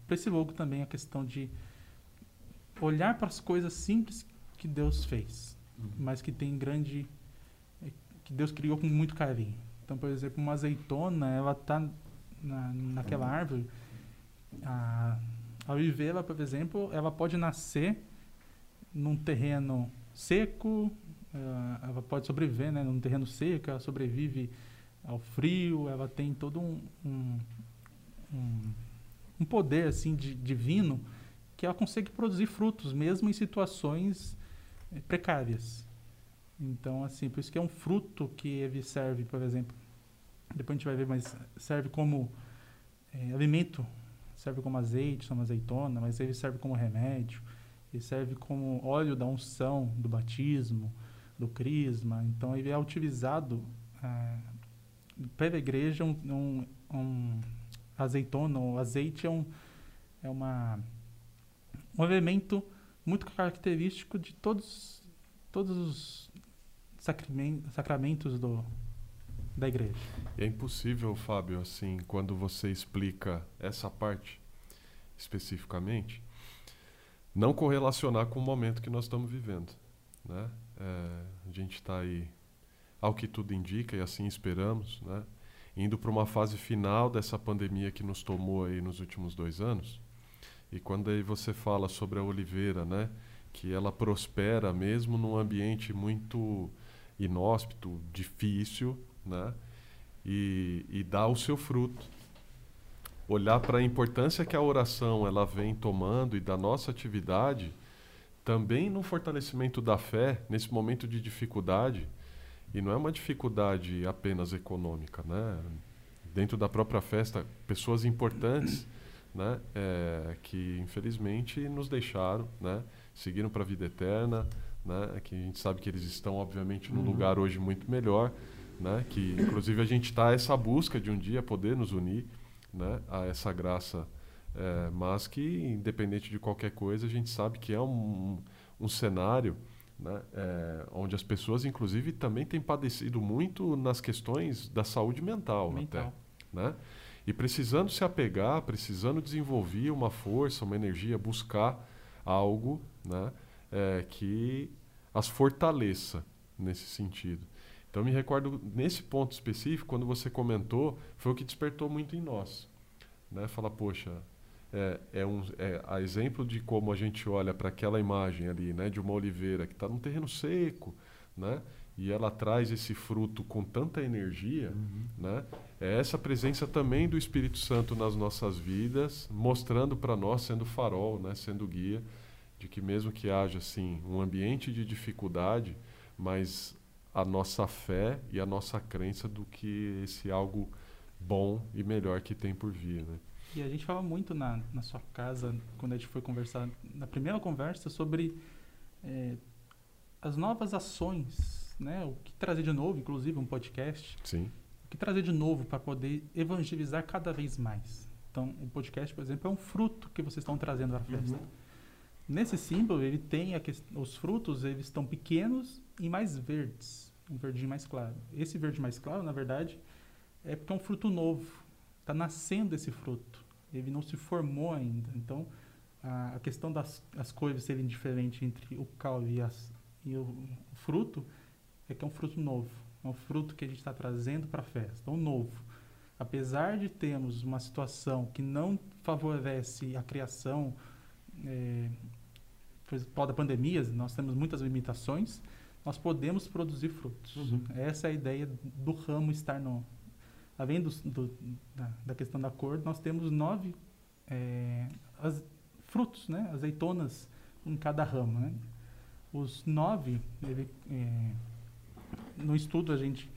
esse logo também a questão de olhar para as coisas simples que Deus fez. Mas que tem grande que Deus criou com muito carinho. Então, por exemplo, uma azeitona, ela está na, naquela árvore. A, a olivela, por exemplo, ela pode nascer num terreno seco, ela pode sobreviver né, num terreno seco, ela sobrevive ao frio, ela tem todo um, um, um, poder assim de, divino que ela consegue produzir frutos, mesmo em situações precárias. Então, assim, por isso que é um fruto que ele serve, por exemplo, depois a gente vai ver, mas serve como é, alimento, serve como azeite, como azeitona, mas ele serve como remédio, ele serve como óleo da unção, do batismo, do crisma. Então, ele é utilizado é, pela igreja um, um, um azeitona, o azeite é, um, é uma, um elemento muito característico de todos, todos os sacramentos do, da igreja. É impossível, Fábio, assim, quando você explica essa parte especificamente, não correlacionar com o momento que nós estamos vivendo. Né? É, a gente está aí, ao que tudo indica, e assim esperamos, né? indo para uma fase final dessa pandemia que nos tomou aí nos últimos dois anos. E quando aí você fala sobre a oliveira, né? que ela prospera mesmo num ambiente muito inóspito, difícil, né? E, e dar o seu fruto. Olhar para a importância que a oração ela vem tomando e da nossa atividade, também no fortalecimento da fé, nesse momento de dificuldade, e não é uma dificuldade apenas econômica, né? Dentro da própria festa, pessoas importantes, (clears throat) né? É, que infelizmente nos deixaram, né? Seguiram para a vida eterna, né? Que a gente sabe que eles estão, obviamente, num uhum. lugar hoje muito melhor, né? Que inclusive a gente está essa busca de um dia poder nos unir, né? A essa graça É, mas que, independente de qualquer coisa, a gente sabe que é um, um cenário né, é, onde as pessoas, inclusive, também têm padecido muito nas questões da saúde mental, mental. até. Né? E precisando se apegar, precisando desenvolver uma força, uma energia, buscar algo né, é, que as fortaleça nesse sentido. Então, me recordo, nesse ponto específico, quando você comentou, foi o que despertou muito em nós. Né? Falar, poxa, é, é, um, é a exemplo de como a gente olha para aquela imagem ali, né, de uma oliveira que está num terreno seco, né, e ela traz esse fruto com tanta energia, uhum. né, é essa presença também do Espírito Santo nas nossas vidas, mostrando para nós, sendo farol, né, sendo guia, de que mesmo que haja assim um ambiente de dificuldade, mas a nossa fé e a nossa crença do que esse algo bom e melhor que tem por vir, né? E a gente fala muito na, na sua casa, quando a gente foi conversar, na primeira conversa, sobre é, as novas ações, né? O que trazer de novo, inclusive um podcast. Sim. Que trazer de novo para poder evangelizar cada vez mais. Então, o podcast, por exemplo, é um fruto que vocês estão trazendo para a festa. Uhum. Nesse símbolo, ele tem que, os frutos, eles estão pequenos e mais verdes, um verdinho mais claro. Esse verde mais claro, na verdade, é porque é um fruto novo. Está nascendo esse fruto ele não se formou ainda. Então, a, a questão das as cores serem diferentes entre o caule e, as, e o, o, fruto é que é um fruto novo. É um fruto que a gente está trazendo para a festa, um novo. Apesar de termos uma situação que não favorece a criação, é, por da pandemia, nós temos muitas limitações, nós podemos produzir frutos. Uhum. Essa é a ideia do ramo estar no, além do, do, da, da, questão da cor, nós temos nove é, as, frutos, né? azeitonas em cada ramo. Né? Os nove, ele, é, no estudo a gente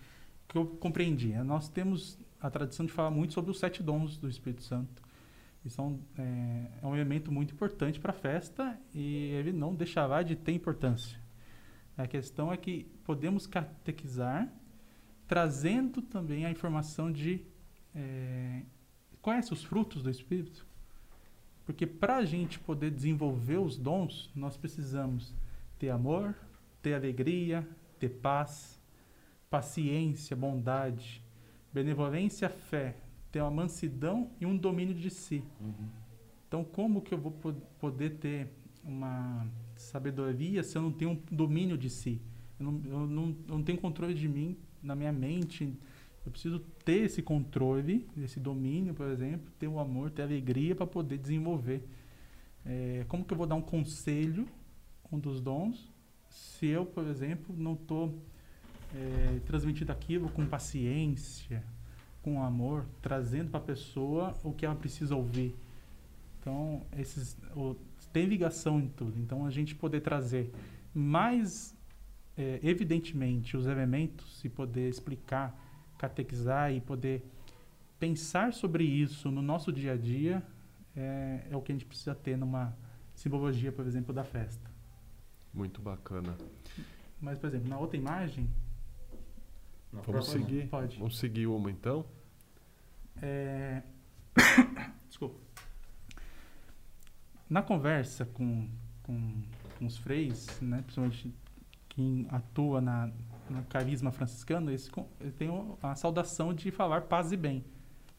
que eu compreendi, né? nós temos a tradição de falar muito sobre os sete dons do Espírito Santo. E são, é, é um elemento muito importante para a festa e ele não deixará de ter importância. A questão é que podemos catequizar trazendo também a informação de é, conhece os frutos do Espírito? Porque para a gente poder desenvolver os dons, nós precisamos ter amor, ter alegria, ter paz, paciência, bondade, benevolência, fé, ter uma mansidão e um domínio de si. Uhum. Então, como que eu vou poder ter uma sabedoria se eu não tenho um domínio de si? Eu não, eu não, eu não tenho controle de mim na minha mente. Eu preciso ter esse controle, esse domínio, por exemplo, ter o amor, ter a alegria para poder desenvolver. É, como que eu vou dar um conselho, um dos dons, se eu, por exemplo, não estou é, transmitindo aquilo com paciência, com amor, trazendo para a pessoa o que ela precisa ouvir. Então, esses, o, tem ligação em tudo. Então, a gente poder trazer mais é, evidentemente, os elementos e poder explicar, catequizar e poder pensar sobre isso no nosso dia a dia é, é o que a gente precisa ter numa simbologia, por exemplo, da festa. Muito bacana. Mas, por exemplo, na outra imagem. Vamos seguir? Pode. Vamos seguir uma então? É... (coughs) Desculpa. Na conversa com, com, com os freis, né, principalmente quem atua na, no carisma franciscano, eles, eles têm a saudação de falar paz e bem.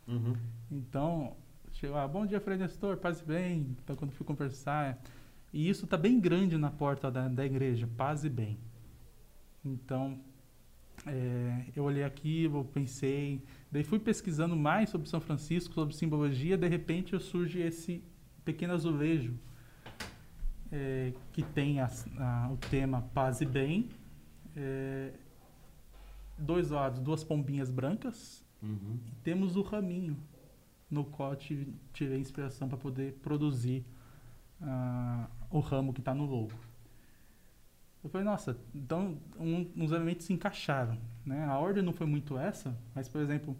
Uhum. Então, chegou, ah, bom dia, Frei Nestor, paz e bem. Então, quando fui conversar, e isso está bem grande na porta da, da igreja, paz e bem. Então, é, eu olhei aquilo, pensei, daí fui pesquisando mais sobre São Francisco, sobre simbologia, de repente surge esse pequeno azulejo é, que tem a, a, o tema paz e bem. É, dois lados, duas pombinhas brancas. Uhum. E temos o raminho, no qual tive, tirei inspiração para poder produzir uh, o ramo que está no logo. Eu falei, nossa, então um, uns elementos se encaixaram. Né? A ordem não foi muito essa, mas, por exemplo,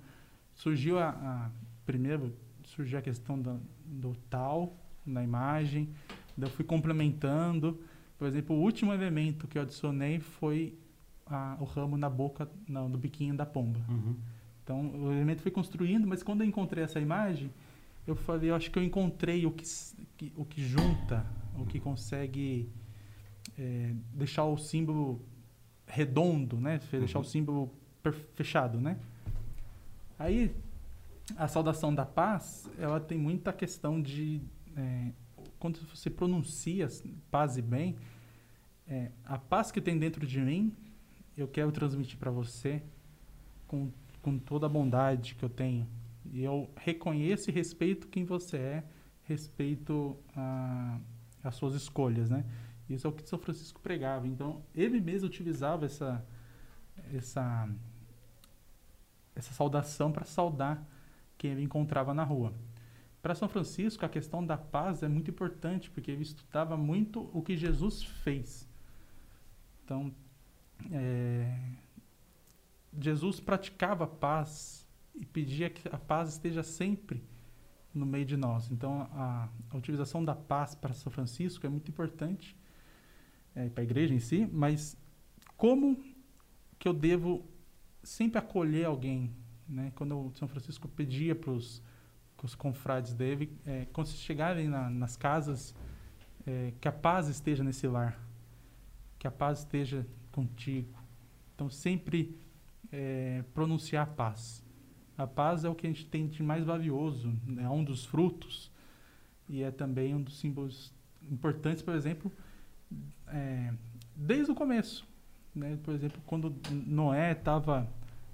surgiu a, a primeiro surgiu a questão do, do tal na imagem, eu fui complementando. Por exemplo, o último elemento que eu adicionei foi a, o ramo na boca, no biquinho da pomba. Uhum. Então, o elemento foi construindo, mas quando eu encontrei essa imagem, eu falei, eu acho que eu encontrei o que, que o que junta, o que consegue é, deixar o símbolo redondo, né? Deixar Uhum. o símbolo fechado, né? Aí, a saudação da paz, ela tem muita questão de... é, quando você pronuncia paz e bem, é, a paz que tem dentro de mim, eu quero transmitir para você com, com toda a bondade que eu tenho. E eu reconheço e respeito quem você é, respeito a, as suas escolhas, né? Isso é o que São Francisco pregava. Então, ele mesmo utilizava essa essa essa saudação para saudar quem ele encontrava na rua. Para São Francisco, a questão da paz é muito importante, porque ele estudava muito o que Jesus fez. Então, é, Jesus praticava paz e pedia que a paz esteja sempre no meio de nós. Então, a, a utilização da paz para São Francisco é muito importante é, para a igreja em si, mas como que eu devo sempre acolher alguém? Né? Quando o São Francisco pedia para os confrades dele, é, quando chegarem na, nas casas, é, que a paz esteja nesse lar, que a paz esteja contigo. Então, sempre é, pronunciar a paz. A paz é o que a gente tem de mais valioso, né? é um dos frutos e é também um dos símbolos importantes, por exemplo, é, desde o começo. Né? Por exemplo, quando Noé estava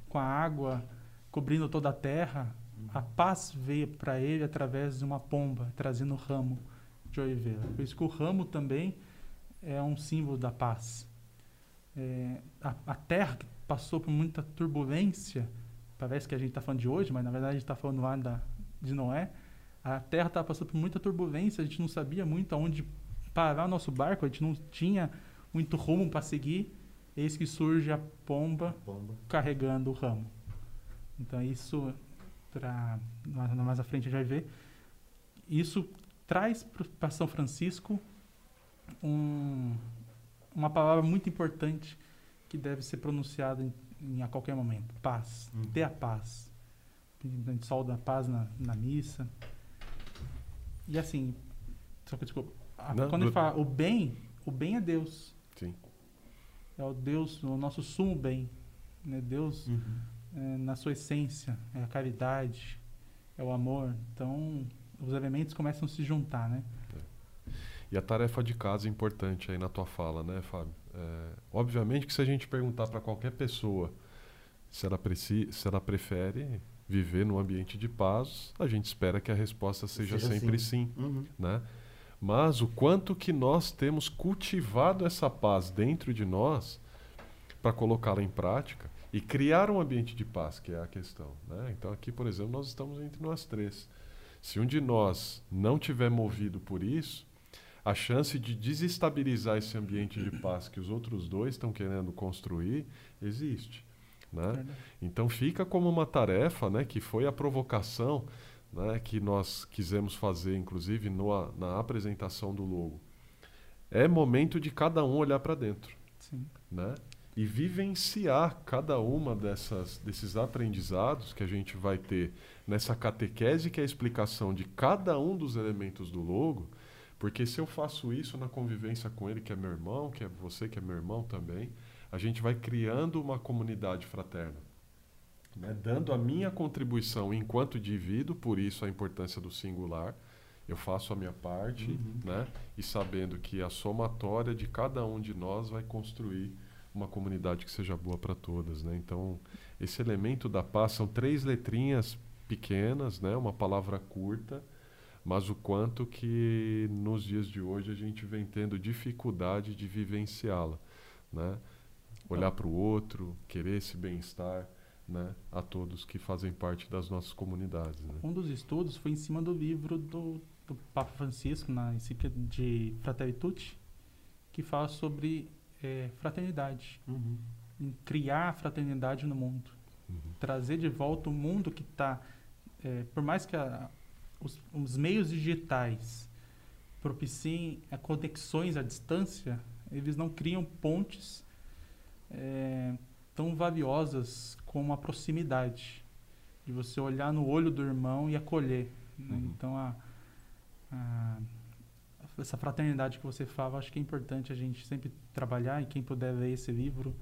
com a água cobrindo toda a terra, a paz veio para ele através de uma pomba, trazendo o ramo de oliveira. Por isso que o ramo também é um símbolo da paz. É, a, a terra que passou por muita turbulência, parece que a gente está falando de hoje, mas na verdade a gente está falando lá da, de Noé. A terra estava passando por muita turbulência, a gente não sabia muito aonde parar o nosso barco, a gente não tinha muito rumo para seguir. Eis que surge a pomba, Bomba. carregando o ramo. Então isso, pra, mais mais à frente a gente vai ver, isso traz para São Francisco um, uma palavra muito importante que deve ser pronunciada em, em a qualquer momento. Paz. Uhum. Ter a paz. A gente solda a paz na, na missa. E assim, só que desculpa, a- Não, quando ele do- fala o bem, o bem é Deus. Sim. É o Deus, o nosso sumo bem. Né? Deus Uhum. é, na sua essência, é a caridade, é o amor. Então, os elementos começam a se juntar, né? E a tarefa de casa é importante aí na tua fala, né, Fábio? É, obviamente que se a gente perguntar para qualquer pessoa se ela, preci se ela prefere viver num ambiente de paz, a gente espera que a resposta seja, Seja sempre sim, Uhum. né? Mas o quanto que nós temos cultivado essa paz dentro de nós para colocá-la em prática e criar um ambiente de paz, que é a questão, né? Então aqui, por exemplo, nós estamos entre nós três. Se um de nós não tiver movido por isso, a chance de desestabilizar esse ambiente de paz que os outros dois estão querendo construir existe. Né? Então fica como uma tarefa né, que foi a provocação né, que nós quisemos fazer, inclusive no, na apresentação do logo. É momento de cada um olhar para dentro Sim. né? e vivenciar cada uma dessas desses aprendizados que a gente vai ter nessa catequese que é a explicação de cada um dos elementos do logo, porque se eu faço isso na convivência com ele que é meu irmão, que é você que é meu irmão também, a gente vai criando uma comunidade fraterna, né? dando a minha contribuição enquanto indivíduo, por isso a importância do singular. Eu faço a minha parte, Uhum. né? E sabendo que a somatória de cada um de nós vai construir uma comunidade que seja boa para todas, né? Então, esse elemento da paz são três letrinhas pequenas, né? Uma palavra curta, mas o quanto que nos dias de hoje a gente vem tendo dificuldade de vivenciá-la, né? Olhar para o outro, querer esse bem-estar, né? A todos que fazem parte das nossas comunidades, né? Um dos estudos foi em cima do livro do, do Papa Francisco, na encíclica de Fratelli Tutti, que fala sobre eh, fraternidade, Uhum. em criar a fraternidade no mundo. Uhum. trazer de volta o mundo que está, por mais que a- os, os meios digitais propiciem a conexões à distância, eles não criam pontes eh, tão valiosas como a proximidade, de você olhar no olho do irmão e acolher. né? Uhum. Então, a, a- essa fraternidade que você fala, acho que é importante a gente sempre trabalhar e quem puder ler esse livro,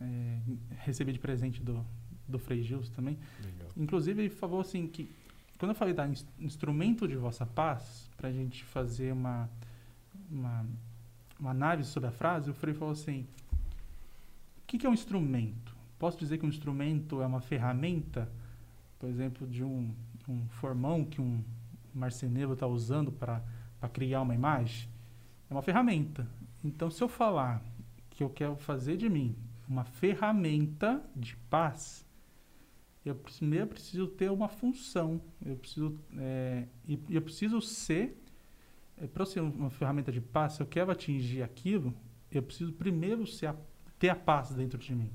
é, receber de presente do, do Frei Gilson também. Legal. Inclusive, ele falou assim que quando eu falei da ins- instrumento de vossa paz, para a gente fazer uma, uma, uma análise sobre a frase, o Frei falou assim: o que, que é um instrumento? Posso dizer que um instrumento é uma ferramenta, por exemplo, de um, um formão que um marceneiro está usando para criar uma imagem? É uma ferramenta. Então, se eu falar que eu quero fazer de mim uma ferramenta de paz, eu primeiro preciso ter uma função, eu preciso, é, eu preciso ser, para ser uma ferramenta de paz, se eu quero atingir aquilo, eu preciso primeiro a- ter a paz dentro de mim,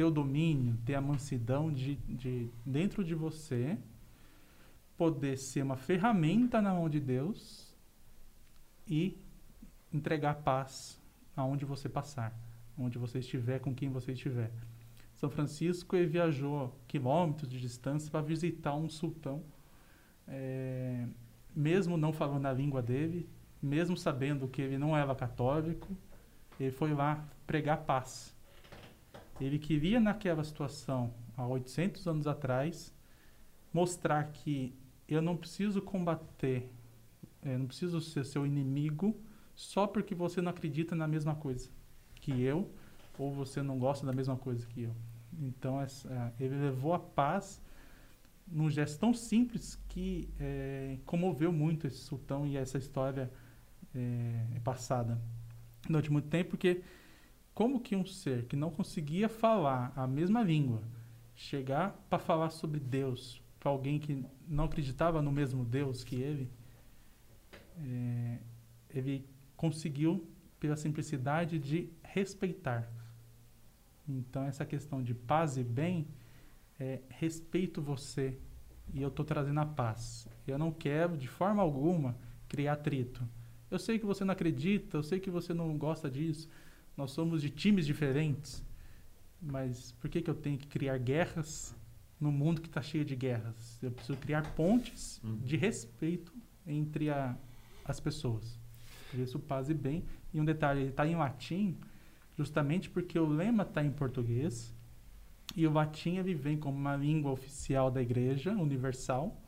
ter o domínio, ter a mansidão de, de dentro de você, poder ser uma ferramenta na mão de Deus e entregar paz aonde você passar, onde você estiver, com quem você estiver. São Francisco ele viajou quilômetros de distância para visitar um sultão, eh, mesmo não falando a língua dele, mesmo sabendo que ele não era católico, ele foi lá pregar paz. Ele queria naquela situação, há 800 anos atrás, mostrar que eu não preciso combater, eh, não preciso ser seu inimigo só porque você não acredita na mesma coisa que eu ou você não gosta da mesma coisa que eu. Então, essa, ele levou a paz num gesto tão simples que eh, comoveu muito esse sultão e essa história eh, é passada durante muito tempo, porque como que um ser que não conseguia falar a mesma língua chegar para falar sobre Deus para alguém que não acreditava no mesmo Deus que ele, eh, ele conseguiu pela simplicidade de respeitar. Então, essa questão de paz e bem é respeito você e eu estou trazendo a paz. Eu não quero, de forma alguma, criar atrito. Eu sei que você não acredita, eu sei que você não gosta disso. Nós somos de times diferentes. Mas por que, que eu tenho que criar guerras no mundo que está cheio de guerras? Eu preciso criar pontes Uhum. de respeito entre a, as pessoas. Por isso, paz e bem. E um detalhe, ele está em latim, justamente porque o lema está em português e o latim ele vem como uma língua oficial da igreja universal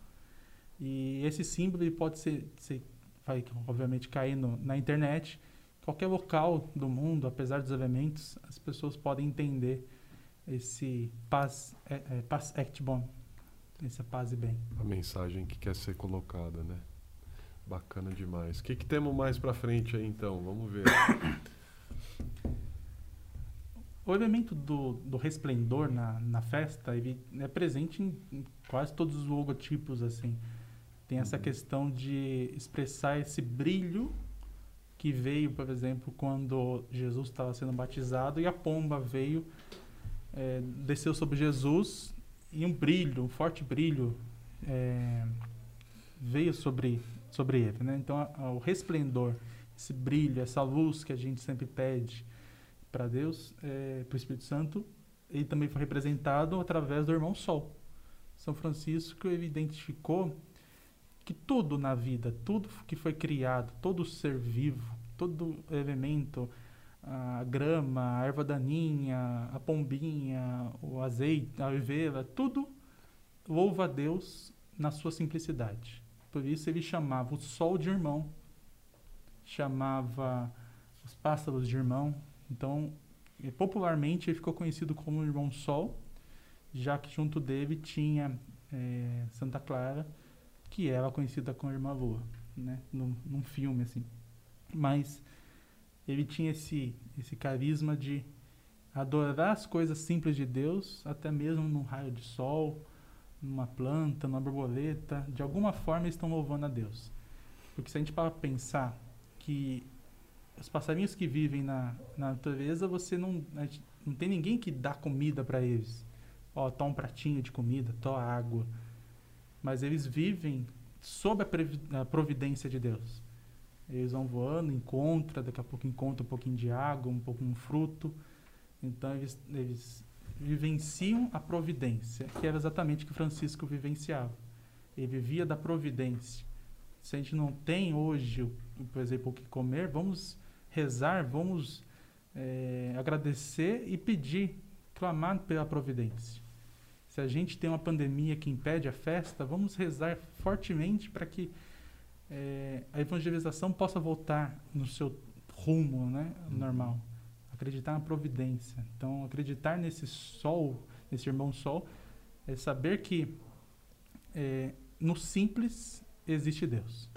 e esse símbolo ele pode ser, ser vai obviamente cair no, na internet qualquer local do mundo apesar dos elementos as pessoas podem entender esse paz é, é, paz act bom essa paz e bem A mensagem que quer ser colocada, né? Bacana demais. O que, que temos mais pra frente aí, então? Vamos ver. (coughs) O elemento do, do resplendor na, na festa, ele é presente em, em quase todos os logotipos, assim. Tem essa Uhum. questão de expressar esse brilho que veio, por exemplo, quando Jesus estava sendo batizado e a pomba veio, eh, desceu sobre Jesus e um brilho, um forte brilho eh, veio sobre, sobre ele, né? Então, a- a- o resplendor, esse brilho, essa luz que a gente sempre pede, para Deus, é, para o Espírito Santo, ele também foi representado através do irmão Sol. São Francisco ele identificou que tudo na vida, tudo que foi criado, todo ser vivo, todo elemento, a grama, a erva daninha, a pombinha, o azeite, a oliveira, tudo louva a Deus na sua simplicidade. Por isso ele chamava o sol de irmão, chamava os pássaros de irmão, então, popularmente, ele ficou conhecido como Irmão Sol, já que junto dele tinha eh, Santa Clara, que era conhecida como Irmã Lua, né? Num, num filme, assim. Mas ele tinha esse, esse carisma de adorar as coisas simples de Deus, até mesmo num raio de sol, numa planta, numa borboleta. De alguma forma, eles estão louvando a Deus. Porque se a gente para pensar que os passarinhos que vivem na, na natureza, você não, não tem ninguém que dá comida para eles. Ó, toma um pratinho de comida, toma água. Mas eles vivem sob a, providência de Deus. Eles vão voando, encontra, daqui a pouco encontra um pouquinho de água, um pouco um fruto. Então eles, eles vivenciam a providência, que era exatamente o que Francisco vivenciava. ele vivia da providência. Se a gente não tem hoje, por exemplo, o que comer, vamos rezar, vamos é, agradecer e pedir, clamar pela providência. Se a gente tem uma pandemia que impede a festa, vamos rezar fortemente para que é, a evangelização possa voltar no seu rumo né, uhum. normal. Acreditar na providência. Então, acreditar nesse sol, nesse irmão sol, é saber que é, no simples existe Deus.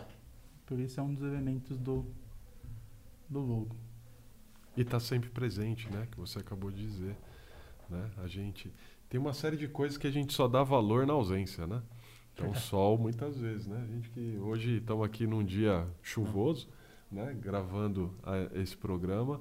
Por isso é um dos elementos do, do logo. E está sempre presente, né? Que você acabou de dizer. Né? A gente tem uma série de coisas que a gente só dá valor na ausência, né? Então, o sol, muitas vezes, né? A gente que hoje estamos aqui num dia chuvoso, né? Gravando a, esse programa,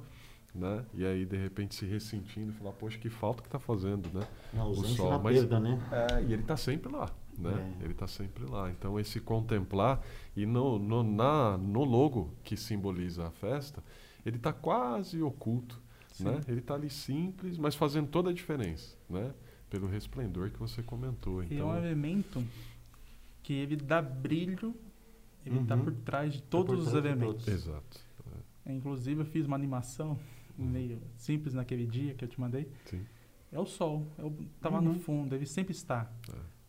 né? E aí, de repente, se ressentindo, falar, poxa, que falta que está fazendo, né? Na ausência o sol. Na Mas, perda, né? É, e ele está sempre lá, né? É. Ele está sempre lá. Então, esse contemplar, e no, no, na, no logo que simboliza a festa, ele está quase oculto, né? Ele está ali simples, mas fazendo toda a diferença, né? Pelo resplendor que você comentou. Então... E é um então elemento que ele dá brilho, ele está uhum. por trás de todos tá os elementos. Exato. É. Inclusive, eu fiz uma animação uhum. meio simples naquele dia que eu te mandei. Sim. É o sol, está lá uhum. no fundo, ele sempre está.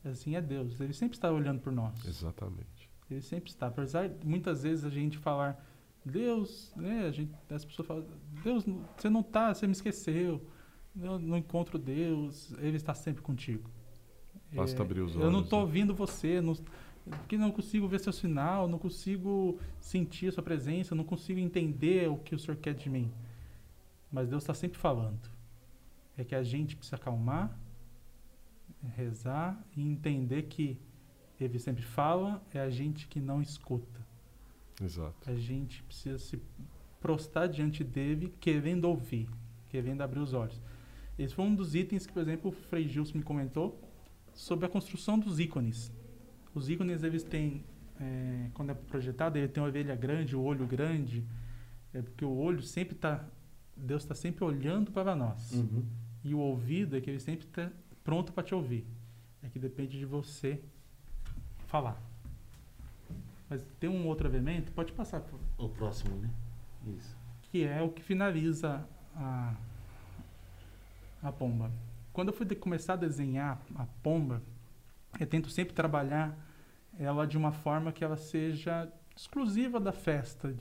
É. Assim é Deus, ele sempre está olhando por nós. Exatamente. Ele sempre está. Apesar de muitas vezes a gente falar, Deus, né, a gente, as pessoas falam, Deus, você não está, você me esqueceu. Eu não encontro Deus, ele está sempre contigo. Basta abrir os olhos. Eu não estou né? ouvindo você, não, porque não consigo ver seu sinal, não consigo sentir a sua presença, não consigo entender o que o Senhor quer de mim. Mas Deus está sempre falando. É que a gente precisa acalmar, rezar e entender que Ele sempre fala, é a gente que não escuta. Exato. A gente precisa se prostrar diante dele, querendo ouvir, querendo abrir os olhos. Esse foi um dos itens que, por exemplo, o Frei Gilson me comentou sobre a construção dos ícones. Os ícones, eles têm, é, quando é projetado, ele tem uma ovelha grande, o olho grande, é porque o olho sempre está, Deus está sempre olhando para nós. Uhum. E o ouvido é que ele sempre está pronto para te ouvir. É que depende de você falar. Mas tem um outro elemento, pode passar. Por... O próximo, né? Isso. Que é o que finaliza a, a pomba. Quando eu fui de começar a desenhar a pomba, eu tento sempre trabalhar ela de uma forma que ela seja exclusiva da festa,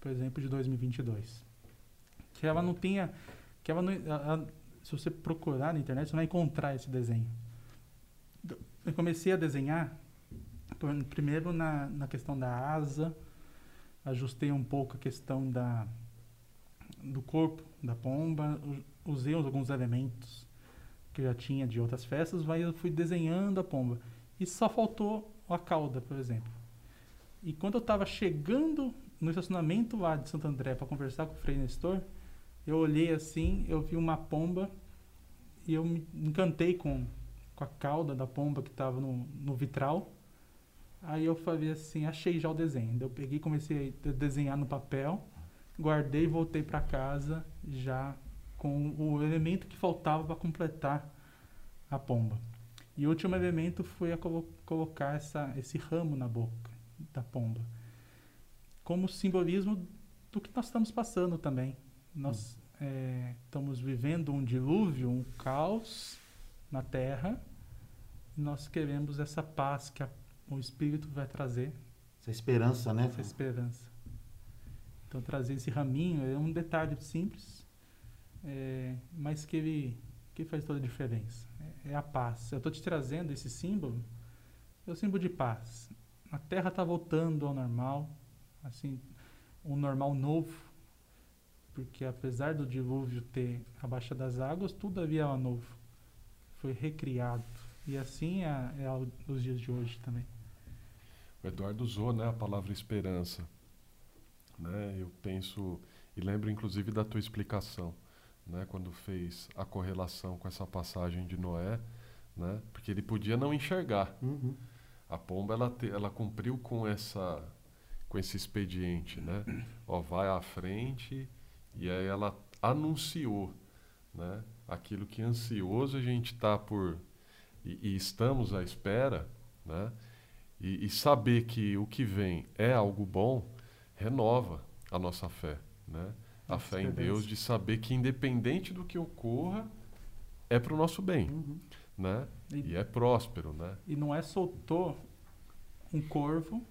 por exemplo, de 2022. Que ela não tenha, que ela não, ela, se você procurar na internet, você vai encontrar esse desenho. Eu comecei a desenhar primeiro na, na questão da asa, ajustei um pouco a questão da do corpo da pomba, usei alguns elementos que já tinha de outras festas, mas eu fui desenhando a pomba. E só faltou a cauda, por exemplo. E quando eu estava chegando no estacionamento lá de Santo André para conversar com o Frei Nestor, eu olhei assim, eu vi uma pomba e eu me encantei com, com a cauda da pomba que estava no, no vitral. Aí eu falei assim, achei já o desenho. Eu peguei comecei a desenhar no papel, guardei voltei para casa já com o elemento que faltava para completar a pomba. E o último elemento foi a colo colocar essa, esse ramo na boca da pomba, como simbolismo do que nós estamos passando também. Nós hum. é, estamos vivendo um dilúvio, um caos na Terra. Nós queremos essa paz que a, o Espírito vai trazer. Essa esperança, né? Essa esperança. Então, trazer esse raminho é um detalhe simples, é, mas que ele que faz toda a diferença. É, é a paz. Eu estou te trazendo esse símbolo, é o símbolo de paz. A Terra está voltando ao normal, assim, um normal novo, porque apesar do dilúvio ter abaixado as águas, tudo havia novo. Foi recriado. E assim é, é os dias de hoje também. O Eduardo usou né, a palavra esperança. Né? Eu penso, e lembro inclusive da tua explicação né, quando fez a correlação com essa passagem de Noé, né, porque ele podia não enxergar. Uhum. A pomba ela, te, ela cumpriu com essa com esse expediente, né? Ó, vai à frente e aí ela anunciou, né? Aquilo que ansioso a gente está por e, e, estamos à espera, né? E, e saber que o que vem é algo bom renova a nossa fé, né? A fé em. Deus de saber que independente do que ocorra, é para o nosso bem, Uhum. né? E- E é próspero, né? E Noé soltou um corvo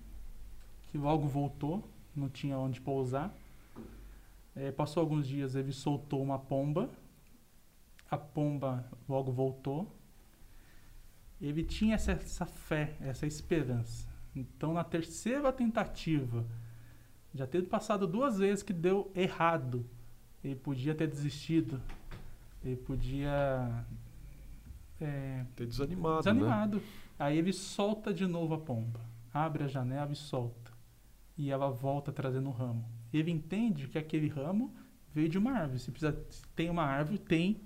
que logo voltou, não tinha onde pousar. Eh, passou alguns dias, ele soltou uma pomba. A pomba logo voltou. Ele tinha essa, essa fé, essa esperança. Então, na terceira tentativa, já tendo passado duas vezes que deu errado, ele podia ter desistido. Ele podia eh, Ter desanimado, né? Desanimado. Aí ele solta de novo a pomba. Abre a janela e solta. E ela volta trazendo um ramo. Ele entende que aquele ramo veio de uma árvore. Se precisa, se tem uma árvore, tem.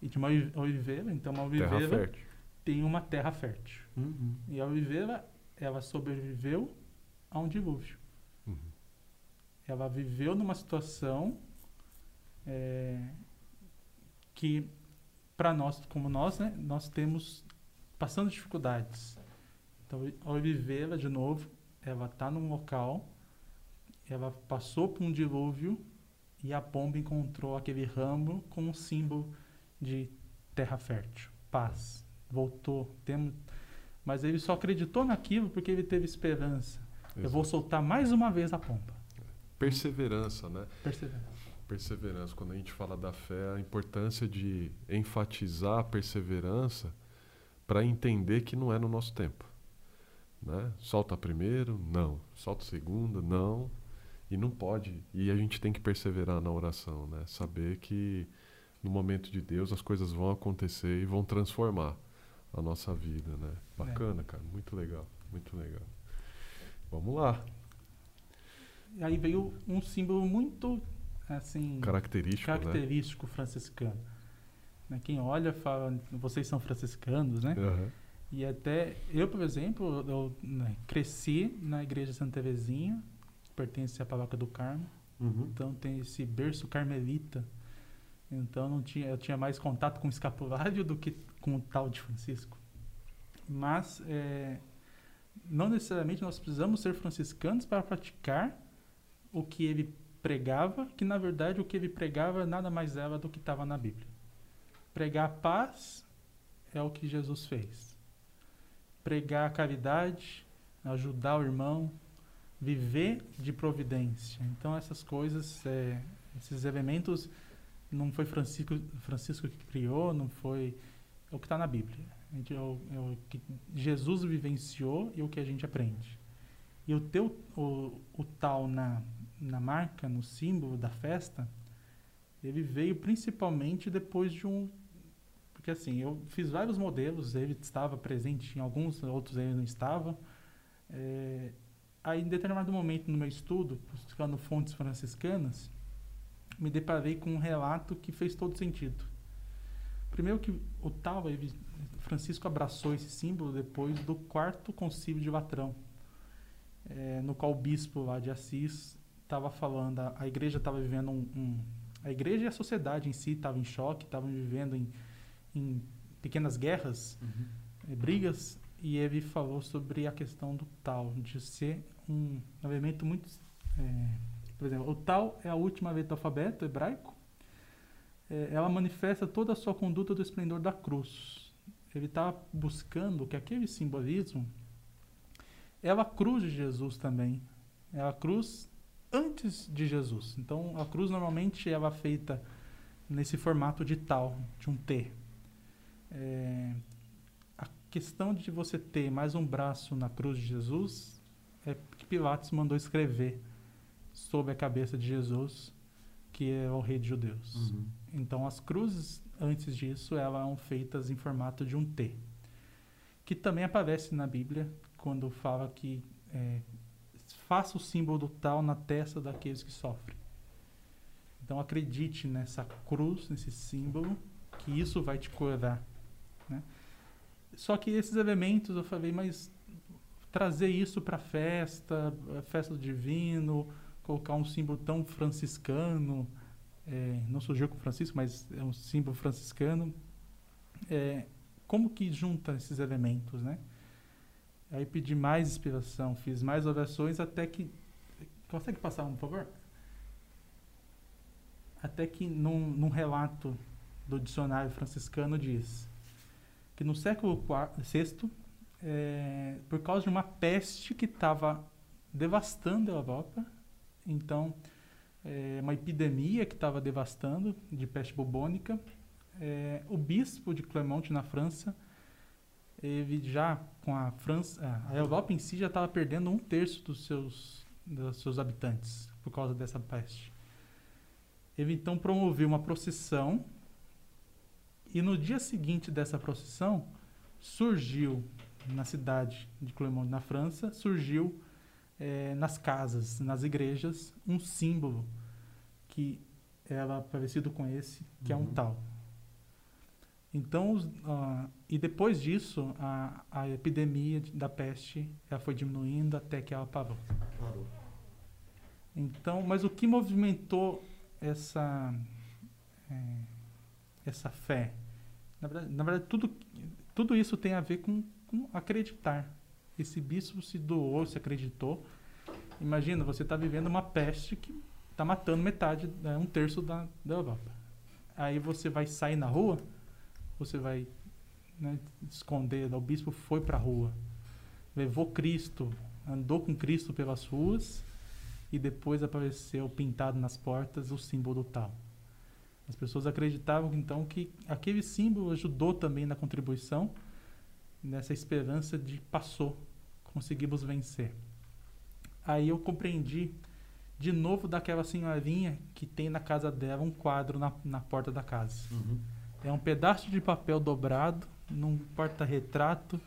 E de uma oli- oliveira, então uma Terra oliveira fértil. tem uma terra fértil. Uhum. E a oliveira, ela sobreviveu a um dilúvio. Ela viveu numa situação é, que, para nós, como nós, né, nós temos passando dificuldades. Então, a oliveira, de novo, ela está num local, ela passou por um dilúvio e a pomba encontrou aquele ramo como um símbolo de terra fértil, paz. Voltou, temos, mas ele só acreditou naquilo porque ele teve esperança. Eu vou Exato. soltar mais uma vez a pomba. Perseverança, né? Perseverança. Perseverança. Quando a gente fala da fé, a importância de enfatizar a perseverança para entender que não é no nosso tempo. Né? Solta primeiro, não. Solta segunda, não. E não pode. E a gente tem que perseverar na oração, né? Saber que no momento de Deus as coisas vão acontecer e vão transformar a nossa vida, né? Bacana, cara. Muito legal. Muito legal. Vamos lá. E aí veio um símbolo muito assim Característico, né? característico franciscano. Né, Quem olha fala, vocês são franciscanos, né? Aham. E até eu, por exemplo, eu né, cresci na igreja Santa Terezinha, pertence à Paróquia do Carmo. Uhum. Então tem esse berço carmelita. Então não tinha, eu tinha mais contato com o escapulário do que com o tal de Francisco. Mas é, não necessariamente nós precisamos ser franciscanos para praticar o que ele pregava, que na verdade o que ele pregava nada mais era do que estava na Bíblia. Pregar paz é o que Jesus fez. Pregar caridade, ajudar o irmão, viver de providência. Então essas coisas, é, esses elementos, não foi Francisco, Francisco que criou, não foi é o que está na Bíblia. É o, é o que Jesus vivenciou e o que a gente aprende. E o teu, o, o tal na, na marca, no símbolo da festa, ele veio principalmente depois de um porque assim, eu fiz vários modelos, ele estava presente em alguns, outros ele não estava. É, aí, em determinado momento no meu estudo, buscando fontes franciscanas, me deparei com um relato que fez todo sentido. Primeiro que o tal, Francisco abraçou esse símbolo depois do quarto concílio de Latrão, é, no qual o bispo lá de Assis estava falando, a, a igreja estava vivendo um, um- A igreja e a sociedade em si estavam em choque, estavam vivendo em, em pequenas guerras, Uhum. eh, brigas, e ele falou sobre a questão do tal, de ser um elemento muito. eh, por exemplo, o tal é a última letra do alfabeto hebraico, eh, ela manifesta toda a sua conduta do esplendor da cruz. Ele está buscando que aquele simbolismo é a cruz de Jesus também. É a cruz antes de Jesus. Então, a cruz normalmente ela é feita nesse formato de tal, de um T. É, a questão de você ter mais um braço na cruz de Jesus é que Pilatos mandou escrever sobre a cabeça de Jesus, que é o rei de judeus. Uhum. Então, as cruzes, antes disso, elas eram feitas em formato de um T. Que também aparece na Bíblia, quando fala que é, faça o símbolo do tal na testa daqueles que sofrem. Então, acredite nessa cruz, nesse símbolo, que isso vai te curar. Né? Só que esses elementos, eu falei, mas trazer isso para a festa, a festa do divino, colocar um símbolo tão franciscano, é, não surgiu com Francisco, mas é um símbolo franciscano. É, como que junta esses elementos, né? Aí pedi mais inspiração, fiz mais orações até que. Consegue passar um, por favor? Até que num, num relato do dicionário franciscano diz que no século VI, é, por causa de uma peste que estava devastando a Europa, então é, uma epidemia que estava devastando de peste bubônica, é, o bispo de Clermont na França ele já com a França, a Europa em si já estava perdendo um terço dos seus, dos seus habitantes por causa dessa peste. Ele então promoveu uma procissão e no dia seguinte dessa procissão surgiu na cidade de Clermont, na França, surgiu é, nas casas, nas igrejas, um símbolo que era parecido com esse, que uhum. é um uhum. tal. Então, uh, e depois disso, a, a epidemia da peste ela foi diminuindo até que ela parou. Parou. Então, mas o que movimentou essa é, essa fé? Na verdade, na verdade, tudo tudo isso tem a ver com, com acreditar. Esse bispo se doou, se acreditou. Imagina, você está vivendo uma peste que está matando metade, né, um terço da, da Europa. Aí você vai sair na rua você vai né, esconder. O bispo foi para a rua, levou Cristo, andou com Cristo pelas ruas e depois apareceu pintado nas portas o símbolo tal. As pessoas acreditavam então que aquele símbolo ajudou também na contribuição nessa esperança de passou, conseguimos vencer. Aí eu compreendi de novo daquela senhorinha que tem na casa dela um quadro na, na porta da casa. Uhum. É um pedaço de papel dobrado num porta-retrato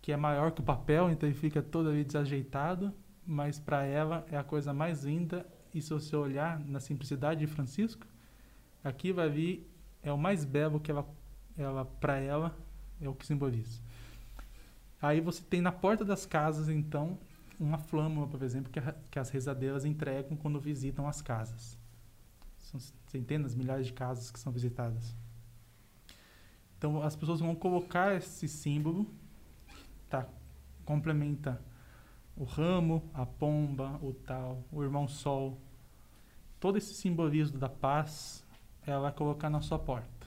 que é maior que o papel, então ele fica todo ali desajeitado, mas para ela é a coisa mais linda. E se você olhar na simplicidade de Francisco, aqui vai vir é o mais belo que ela, ela para ela é o que simboliza. Aí você tem na porta das casas, então, uma flâmula, por exemplo, que, a, que as rezadeiras entregam quando visitam as casas. São centenas, milhares de casas que são visitadas. Então as pessoas vão colocar esse símbolo, tá? Complementa o ramo, a pomba, o tal, o irmão sol. Todo esse simbolismo da paz, ela vai colocar na sua porta.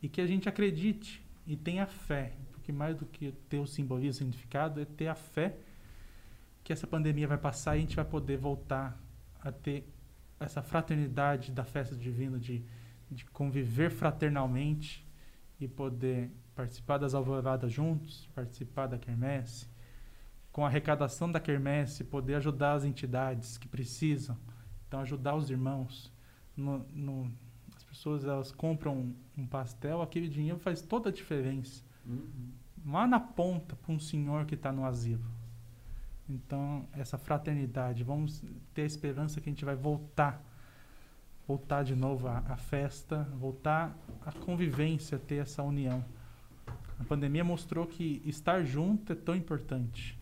E que a gente acredite e tenha fé, porque mais do que ter o simbolismo, o significado, é ter a fé que essa pandemia vai passar e a gente vai poder voltar a ter essa fraternidade da festa divina, de, de conviver fraternalmente e poder participar das alvoradas juntos, participar da quermesse, com a arrecadação da quermesse, poder ajudar as entidades que precisam, então ajudar os irmãos. No, no, as pessoas elas compram um, pastel, aquele dinheiro faz toda a diferença. Uhum. Lá na ponta, para um senhor que está no asilo. Então, essa fraternidade, vamos ter a esperança que a gente vai voltar voltar de novo à, festa, voltar à convivência, ter essa união. A pandemia mostrou que estar junto é tão importante.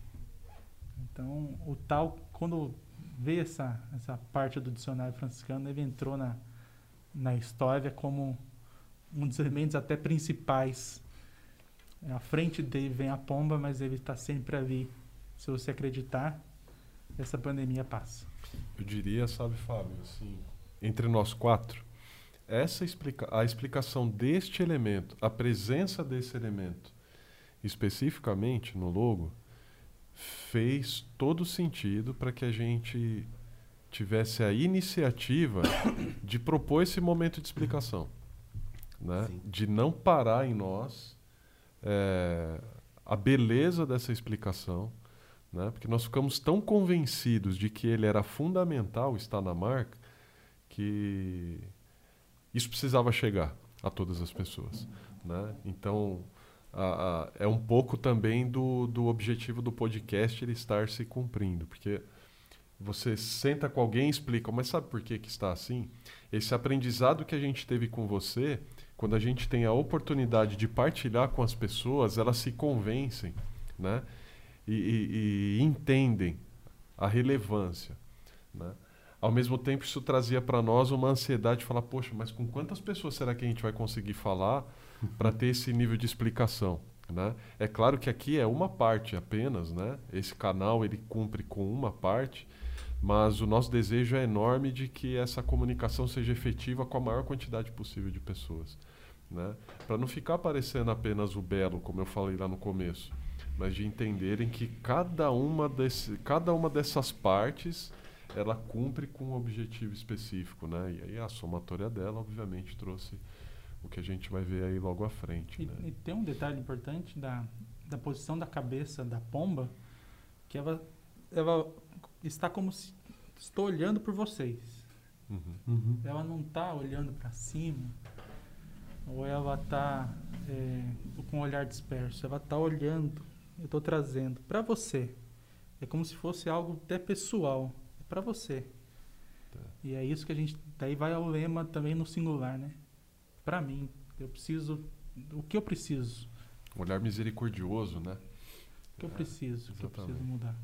Então, o tal, quando veio essa, essa parte do dicionário franciscano, ele entrou na, na história como um dos elementos até principais. À frente dele vem a pomba, mas ele está sempre ali. Se você acreditar, essa pandemia passa. Eu diria, sabe, Fábio, assim, entre nós quatro, essa explica a explicação deste elemento, a presença desse elemento, especificamente no logo, fez todo sentido para que a gente tivesse a iniciativa (coughs) de propor esse momento de explicação, né? de não parar em nós é, a beleza dessa explicação, né? porque nós ficamos tão convencidos de que ele era fundamental estar na marca que isso precisava chegar a todas as pessoas. Né? Então, a, a, é um pouco também do, do objetivo do podcast ele estar se cumprindo, porque você senta com alguém e explica, mas sabe por que, que está assim? Esse aprendizado que a gente teve com você, quando a gente tem a oportunidade de partilhar com as pessoas, elas se convencem né? e, e, e entendem a relevância. Né? Ao mesmo tempo isso trazia para nós uma ansiedade de falar, poxa, mas com quantas pessoas será que a gente vai conseguir falar para ter esse nível de explicação? Né? É claro que aqui é uma parte apenas, né? esse canal ele cumpre com uma parte, mas o nosso desejo é enorme de que essa comunicação seja efetiva com a maior quantidade possível de pessoas. Né? Para não ficar parecendo apenas o belo, como eu falei lá no começo, mas de entenderem que cada uma, desse, cada uma dessas partes ela cumpre com um objetivo específico. Né? E aí a somatória dela, obviamente, trouxe o que a gente vai ver aí logo à frente. E, né? e tem um detalhe importante da, da posição da cabeça da pomba, que ela, ela está como se estou olhando por vocês. Uhum. Uhum. Ela não está olhando para cima, ou ela está é, com o olhar disperso. Ela está olhando, eu estou trazendo para você. É como se fosse algo até pessoal, para você. Tá. E é isso que a gente. Daí vai ao lema também no singular, né? Para mim, eu preciso. O que eu preciso? Um olhar misericordioso, né? O que eu É, preciso? O que eu preciso mudar?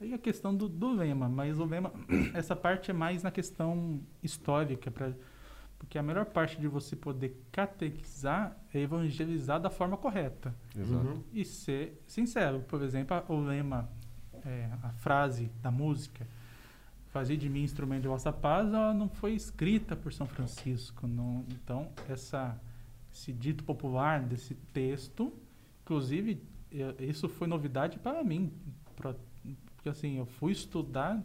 Aí a questão do, do lema, mas o lema, (clears throat) essa parte é mais na questão histórica, pra, porque a melhor parte de você poder catequizar é evangelizar da forma correta Exato. E ser sincero. Por exemplo, o lema, é, a frase da música, fazer de mim instrumento de vossa paz, ela não foi escrita por São Francisco. não- então, essa, esse dito popular desse texto, inclusive, eu- isso foi novidade para mim, pra- porque assim, eu fui estudar,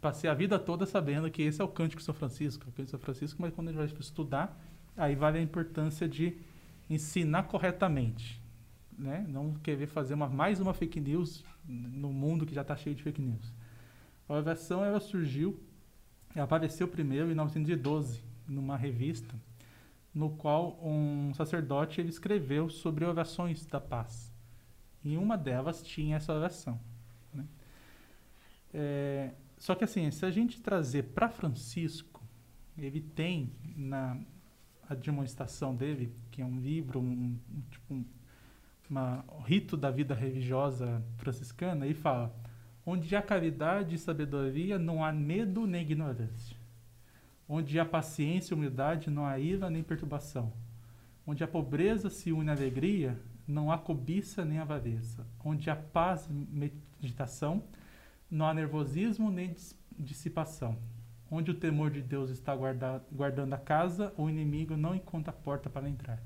passei a vida toda sabendo que esse é o cântico de São Francisco, é o cântico de São Francisco, mas quando a gente vai estudar, aí vale a importância de ensinar corretamente, né? Não querer fazer uma, mais uma fake news no mundo que já está cheio de fake news. A versão ela surgiu, ela apareceu primeiro em 1912 numa revista, no qual um sacerdote ele escreveu sobre orações da paz. E uma delas tinha essa oração. né? É, só que assim, se a gente trazer para Francisco, ele tem na demonstração dele, que é um livro, um, um, tipo um uma, um rito da vida religiosa franciscana, ele fala: onde há caridade e sabedoria, não há medo nem ignorância. Onde há paciência e humildade, não há ira nem perturbação. Onde a pobreza se une à alegria, não há cobiça nem avareza. Onde há paz e meditação, não há nervosismo nem dis- dissipação. Onde o temor de Deus está guarda- guardando a casa, o inimigo não encontra a porta para entrar.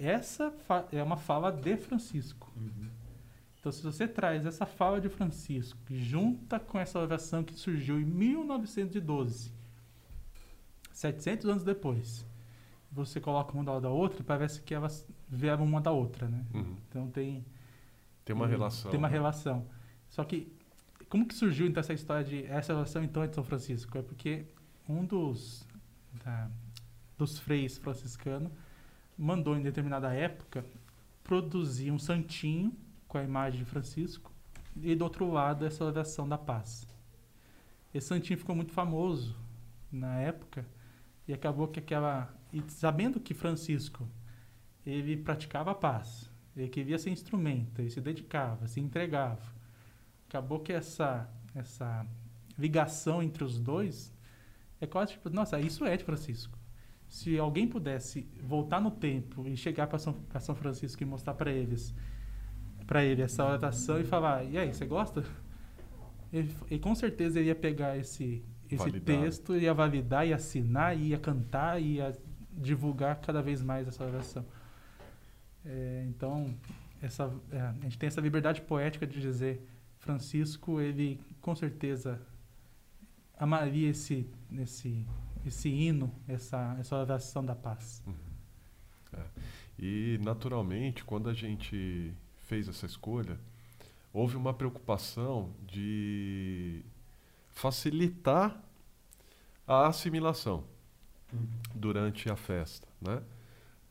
Essa é uma fala de Francisco. Então, se você traz essa fala de Francisco junta com essa oração que surgiu em 1912, 700 anos depois, você coloca uma da outra, parece que elas vieram uma da outra, né? Uhum. Então tem Tem uma relação. Tem uma né? relação. Só que, como que surgiu então essa história de essa relação então é de São Francisco? É porque um dos, da- dos freis franciscanos mandou em determinada época produzir um santinho com a imagem de Francisco e do outro lado essa oração da paz. Esse santinho ficou muito famoso na época e acabou que aquela e sabendo que Francisco ele praticava a paz, ele queria ser instrumento, ele se dedicava, se entregava. Acabou que essa essa ligação entre os dois é quase tipo, nossa, isso é de Francisco. Se alguém pudesse voltar no tempo e chegar para São, pra São Francisco e mostrar para eles, para ele essa oração e falar, e aí, você gosta? Ele, e com certeza ele ia pegar esse esse Validar. texto, ia validar, ia assinar, ia cantar, ia divulgar cada vez mais essa oração. É, então, essa, é, a gente tem essa liberdade poética de dizer Francisco, ele com certeza amaria esse, esse, esse hino, essa, essa oração da paz. E, naturalmente, quando a gente fez essa escolha, houve uma preocupação de facilitar a assimilação durante a festa, né?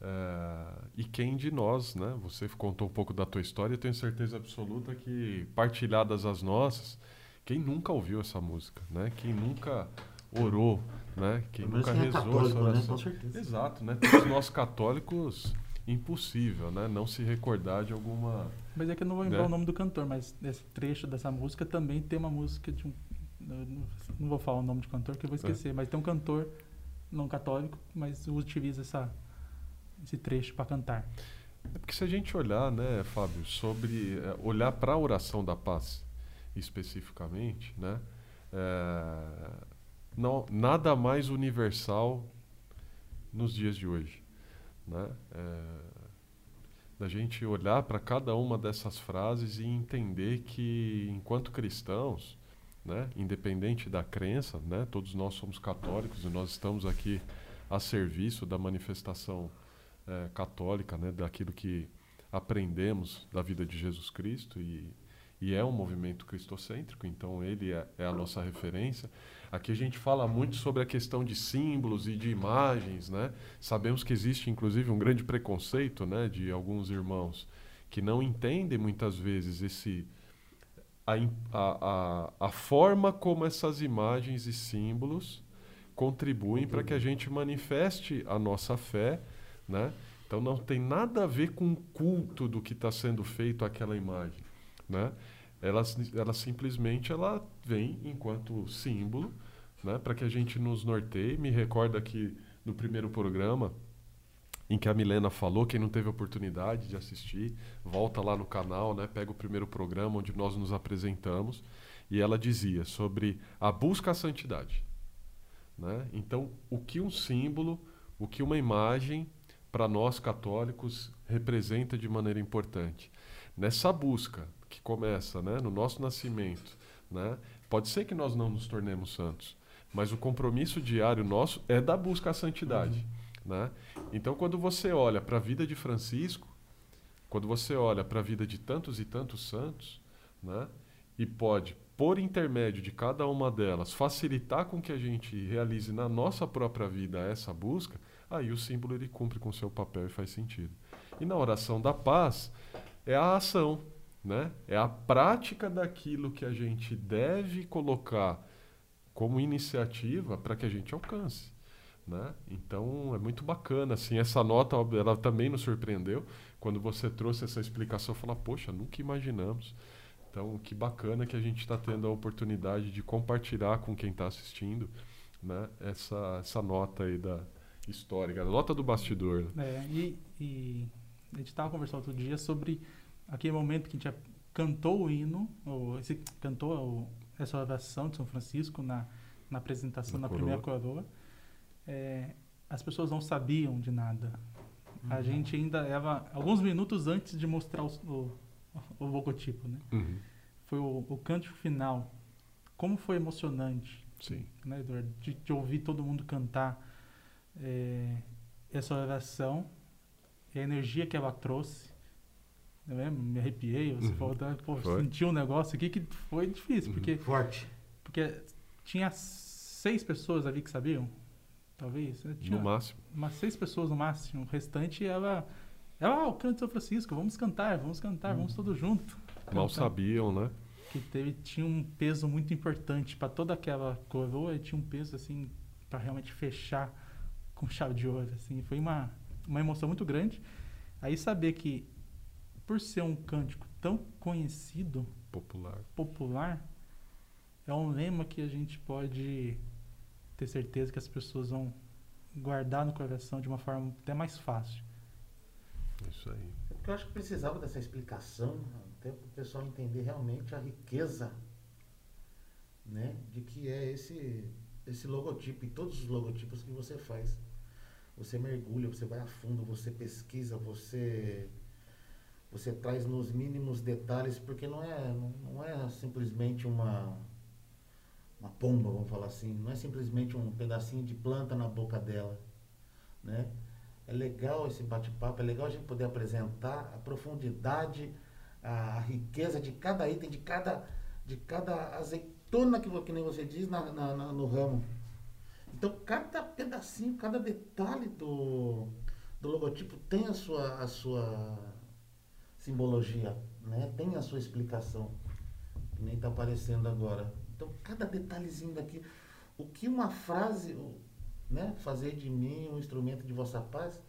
Eh, e quem de nós, né? Você contou um pouco da tua história, eu tenho certeza absoluta que partilhadas as nossas, quem nunca ouviu essa música, né? Quem nunca orou, né? Quem Pelo nunca é rezou católico, essa né? oração. Com certeza. Exato, né? Todos nós católicos, impossível, né? Não se recordar de alguma. Mas é que eu não vou lembrar Né? o nome do cantor, mas nesse trecho dessa música também tem uma música de um. Não, vou falar o nome de cantor que eu vou esquecer, mas tem um cantor não católico, mas utiliza essa, esse trecho para cantar. É porque se a gente olhar, né, Fábio, sobre é, olhar para a oração da paz especificamente, né, é, não, nada mais universal nos dias de hoje, né? É, da gente olhar para cada uma dessas frases e entender que enquanto cristãos, né, independente da crença, né, todos nós somos católicos e nós estamos aqui a serviço da manifestação é, católica, né, daquilo que aprendemos da vida de Jesus Cristo e, e é um movimento cristocêntrico, então ele é, é, a nossa referência. Aqui a gente fala muito sobre a questão de símbolos e de imagens, né? Sabemos que existe inclusive um grande preconceito, né, de alguns irmãos que não entendem muitas vezes esse a, a, a, forma como essas imagens e símbolos contribuem para que a gente manifeste a nossa fé né? Então não tem nada a ver com o culto do que está sendo feito aquela imagem. Né? Ela, ela simplesmente ela vem enquanto símbolo né? para que a gente nos norteie. Me recorda que no primeiro programa em que a Milena falou, quem não teve oportunidade de assistir, volta lá no canal, né? pega o primeiro programa onde nós nos apresentamos, e ela dizia sobre a busca à santidade. Né? Então, o que um símbolo, o que uma imagem para nós católicos representa de maneira importante. Nessa busca que começa né, no nosso nascimento, né, pode ser que nós não nos tornemos santos, mas o compromisso diário nosso é da busca à santidade. Uhum. Né? Então, quando você olha para a vida de Francisco, quando você olha para a vida de tantos e tantos santos, né, e pode, por intermédio de cada uma delas, facilitar com que a gente realize na nossa própria vida essa busca, aí o símbolo ele cumpre com seu papel e faz sentido. E na oração da paz é a ação, né? É a prática daquilo que a gente deve colocar como iniciativa para que a gente alcance. Né? Então é muito bacana assim essa nota ela também nos surpreendeu quando você trouxe essa explicação falar poxa nunca imaginamos então que bacana que a gente está tendo a oportunidade de compartilhar com quem está assistindo né? essa essa nota aí da, histórica, nota do bastidor. Né? É, e, e, a gente estava conversando outro dia sobre aquele momento que a gente cantou o hino, ou esse, cantou o, essa oração de São Francisco na, na apresentação, na, na primeira coroa. É, as pessoas não sabiam de nada. Uhum. A gente ainda era alguns minutos antes de mostrar o, o, o logotipo, né? Uhum. Foi o, o cântico final. Como foi emocionante, Sim. né, Eduardo? De, de ouvir todo mundo cantar é, essa oração a energia que ela trouxe. Né? Me arrepiei, você uhum. falou, tá, pô, senti um negócio aqui que foi difícil, uhum. porque... Forte. Porque tinha seis pessoas ali que sabiam, talvez. Né? Tinha no máximo. Umas seis pessoas no máximo. O restante, ela... Ela, ah, o canto de São Francisco, vamos cantar, vamos cantar, uhum. vamos todos juntos. Mal sabiam, né? Que teve, tinha um peso muito importante para toda aquela coroa e tinha um peso, assim, para realmente fechar com chave de ouro, assim, foi uma, uma emoção muito grande. Aí saber que, por ser um cântico tão conhecido, popular, popular é um lema que a gente pode ter certeza que as pessoas vão guardar no coração de uma forma até mais fácil. Isso aí. Eu acho que precisava dessa explicação, até para o pessoal entender realmente a riqueza né, de que é esse, esse logotipo e todos os logotipos que você faz. Você mergulha, você vai a fundo, você pesquisa, você você traz nos mínimos detalhes, porque não é, não, é simplesmente uma, uma pomba, vamos falar assim, não é simplesmente um pedacinho de planta na boca dela, né? É legal esse bate-papo, é legal a gente poder apresentar a profundidade, a, a, riqueza de cada item, de cada, de cada azeitona que, que nem você diz na, na, na no ramo. Então, cada pedacinho, cada detalhe do, do logotipo tem a sua, a sua simbologia, né? tem a sua explicação, que nem está aparecendo agora. Então, cada detalhezinho daqui, o que uma frase, né? fazer de mim um instrumento de vossa paz,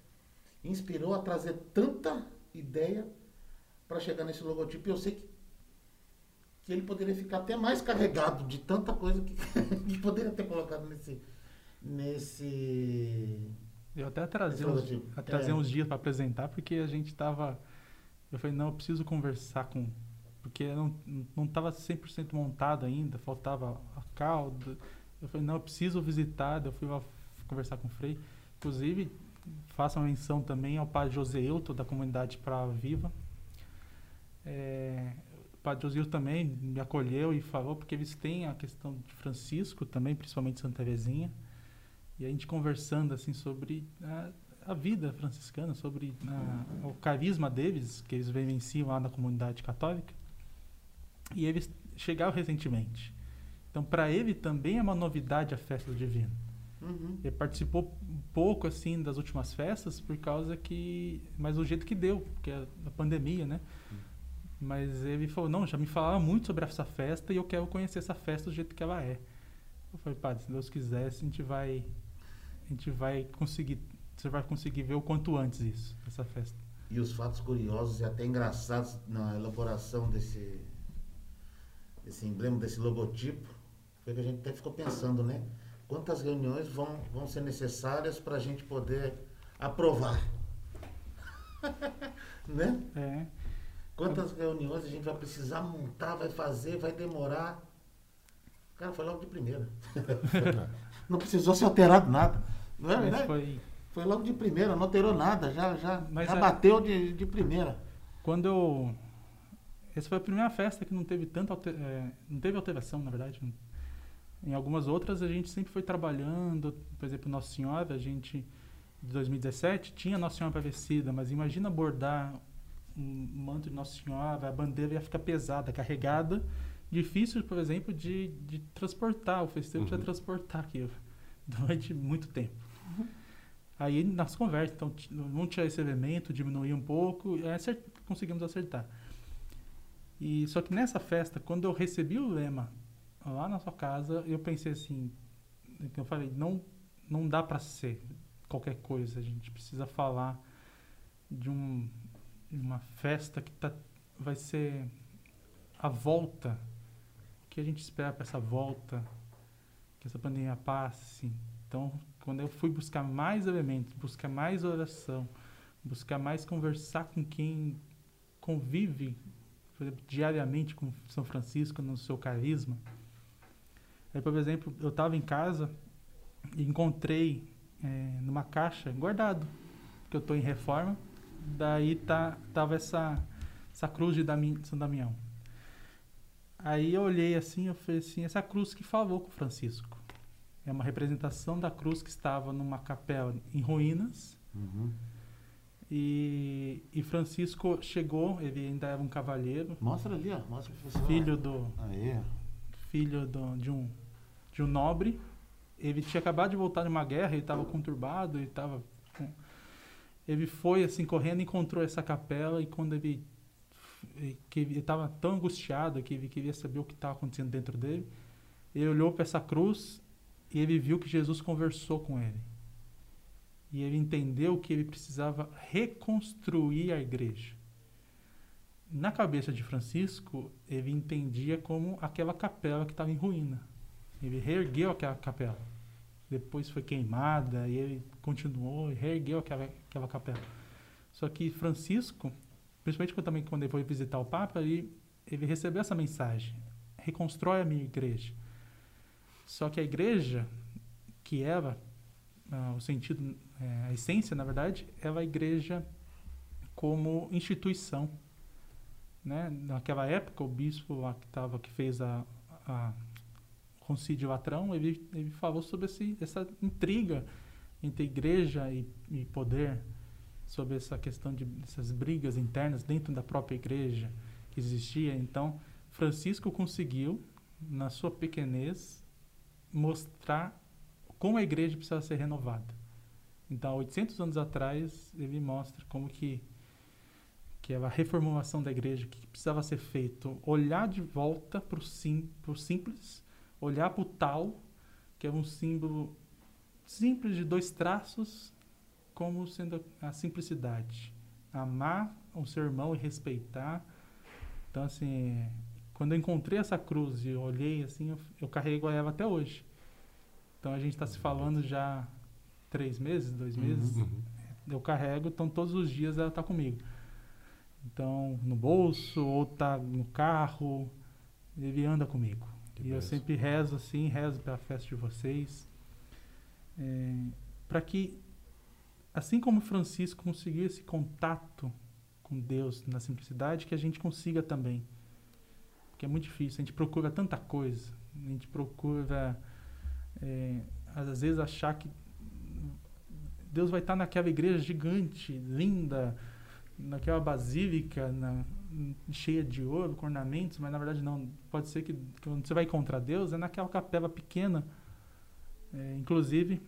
inspirou a trazer tanta ideia para chegar nesse logotipo. E eu sei que, que ele poderia ficar até mais carregado de tanta coisa que, (laughs) que poderia ter colocado nesse, nesse Eu até trazia Esse uns, trazer É. uns dias para apresentar, porque a gente tava. Eu falei, não, eu preciso conversar com. Porque não, não tava 100% montado ainda, faltava a cauda. Eu falei, não, eu preciso visitar. Eu fui lá conversar com o Frei. Inclusive, faço uma menção também ao padre José Euto, da comunidade Pra Viva. É, o padre José Euto também me acolheu e falou, porque eles têm a questão de Francisco também, principalmente Santa Teresinha. E a gente conversando assim sobre a, a vida franciscana, sobre a- o carisma deles, que eles vivenciam lá na comunidade católica. E eles chegaram recentemente. Então, para ele também é uma novidade a festa do divino. Uhum. Ele participou pouco assim das últimas festas por causa que, mas o jeito que deu, porque é a pandemia, né? Mas ele falou, não, já me falava muito sobre essa festa e eu quero conhecer essa festa do jeito que ela é. Eu falei, padre, se Deus quiser, a gente vai a gente vai conseguir, você vai conseguir ver o quanto antes isso, essa festa. E os fatos curiosos e até engraçados na elaboração desse, desse emblema, desse logotipo, foi que a gente até ficou pensando, né? Quantas reuniões vão, vão ser necessárias para a gente poder aprovar? (laughs) né? É, Quantas reuniões a gente vai precisar montar, vai fazer, vai demorar? Cara, foi logo de primeira. (laughs) Não precisou ser alterado nada. Não é verdade? foi Foi logo de primeira, não alterou nada, já, já, Mas já é- bateu de, de primeira. quando eu essa foi a primeira festa que não teve tanta alter- é, não teve alteração, na verdade. Em algumas outras a gente sempre foi trabalhando, por exemplo, Nossa Senhora, a gente de 2017 tinha Nossa Senhora Aparecida, mas imagina bordar um manto de Nossa Senhora, a bandeira ia ficar pesada, carregada, difícil, por exemplo, de, de transportar, o festeiro precisa Uhum. transportar aquilo durante muito tempo. Aí nas conversas, então, vamos tirar esse elemento, diminuir um pouco, e acert- conseguimos acertar. E só que nessa festa, quando eu recebi o lema lá na sua casa, eu pensei assim, eu falei, não não dá para ser qualquer coisa, a gente precisa falar de um uma festa que tá, vai ser a volta, o que a gente espera para essa volta, que essa pandemia passe. Então, quando eu fui buscar mais elementos, buscar mais oração, buscar mais conversar com quem convive, exemplo, diariamente com São Francisco no seu carisma. Aí, por exemplo, eu estava em casa e encontrei eh, numa caixa guardado, que eu estou em reforma. Daí tá tava essa essa cruz de São Damião. Aí eu olhei assim, eu falei assim, essa cruz que falou com Francisco. É uma representação da cruz que estava numa capela em ruínas. E, e Francisco chegou, ele ainda era um cavalheiro, Mostra ali, ó. Mostra filho do Aí. filho do, de um de um nobre. Ele tinha acabado de voltar de uma guerra, ele estava conturbado, ele estava ele foi assim correndo, encontrou essa capela e quando ele ele- que ele estava tão angustiado que ele queria saber o que estava acontecendo dentro dele, ele olhou para essa cruz e ele viu que Jesus conversou com ele. E ele entendeu que ele precisava reconstruir a igreja. Na cabeça de Francisco, ele entendia como aquela capela que estava em ruína. Ele reergueu aquela capela. Depois foi queimada e ele continuou e reergueu aquela, aquela capela. Só que Francisco, principalmente quando, também quando ele foi visitar o Papa, ele, ele recebeu essa mensagem: reconstrói a minha igreja. Só que a igreja, que era ah, o sentido, eh, a essência, na verdade, ela é a igreja como instituição. Né? Naquela época, o bispo lá que, tava, que fez a, a concílio latrão, ele, ele falou sobre esse, essa intriga entre igreja e, e poder, sobre essa questão de essas brigas internas dentro da própria igreja que existia. Então, Francisco conseguiu, na sua pequenez, mostrar como a igreja precisa ser renovada. Então, 800 anos atrás, ele mostra como que que a reformulação da igreja, que precisava ser feito, olhar de volta para o sim, simples, olhar para o tal, que é um símbolo simples de dois traços, como sendo a simplicidade. Amar o seu irmão e respeitar. Então, assim, quando eu encontrei essa cruz e eu olhei assim, eu, eu carrego ela até hoje. Então, a gente está se falando já três meses, dois meses, Uhum. eu carrego, então todos os dias ela tá comigo. Então, no bolso, ou tá no carro, ele anda comigo. Que e eu benção. sempre rezo assim, rezo pela festa de vocês. para que, assim como Francisco conseguiu esse contato com Deus na simplicidade, que a gente consiga também. Porque é muito difícil, a gente procura tanta coisa, a gente procura, é, às vezes, achar que Deus vai estar naquela igreja gigante, linda, naquela basílica na- cheia de ouro, com ornamentos, mas na verdade não. Pode ser que, quando você vai encontrar Deus é naquela capela pequena. É, inclusive,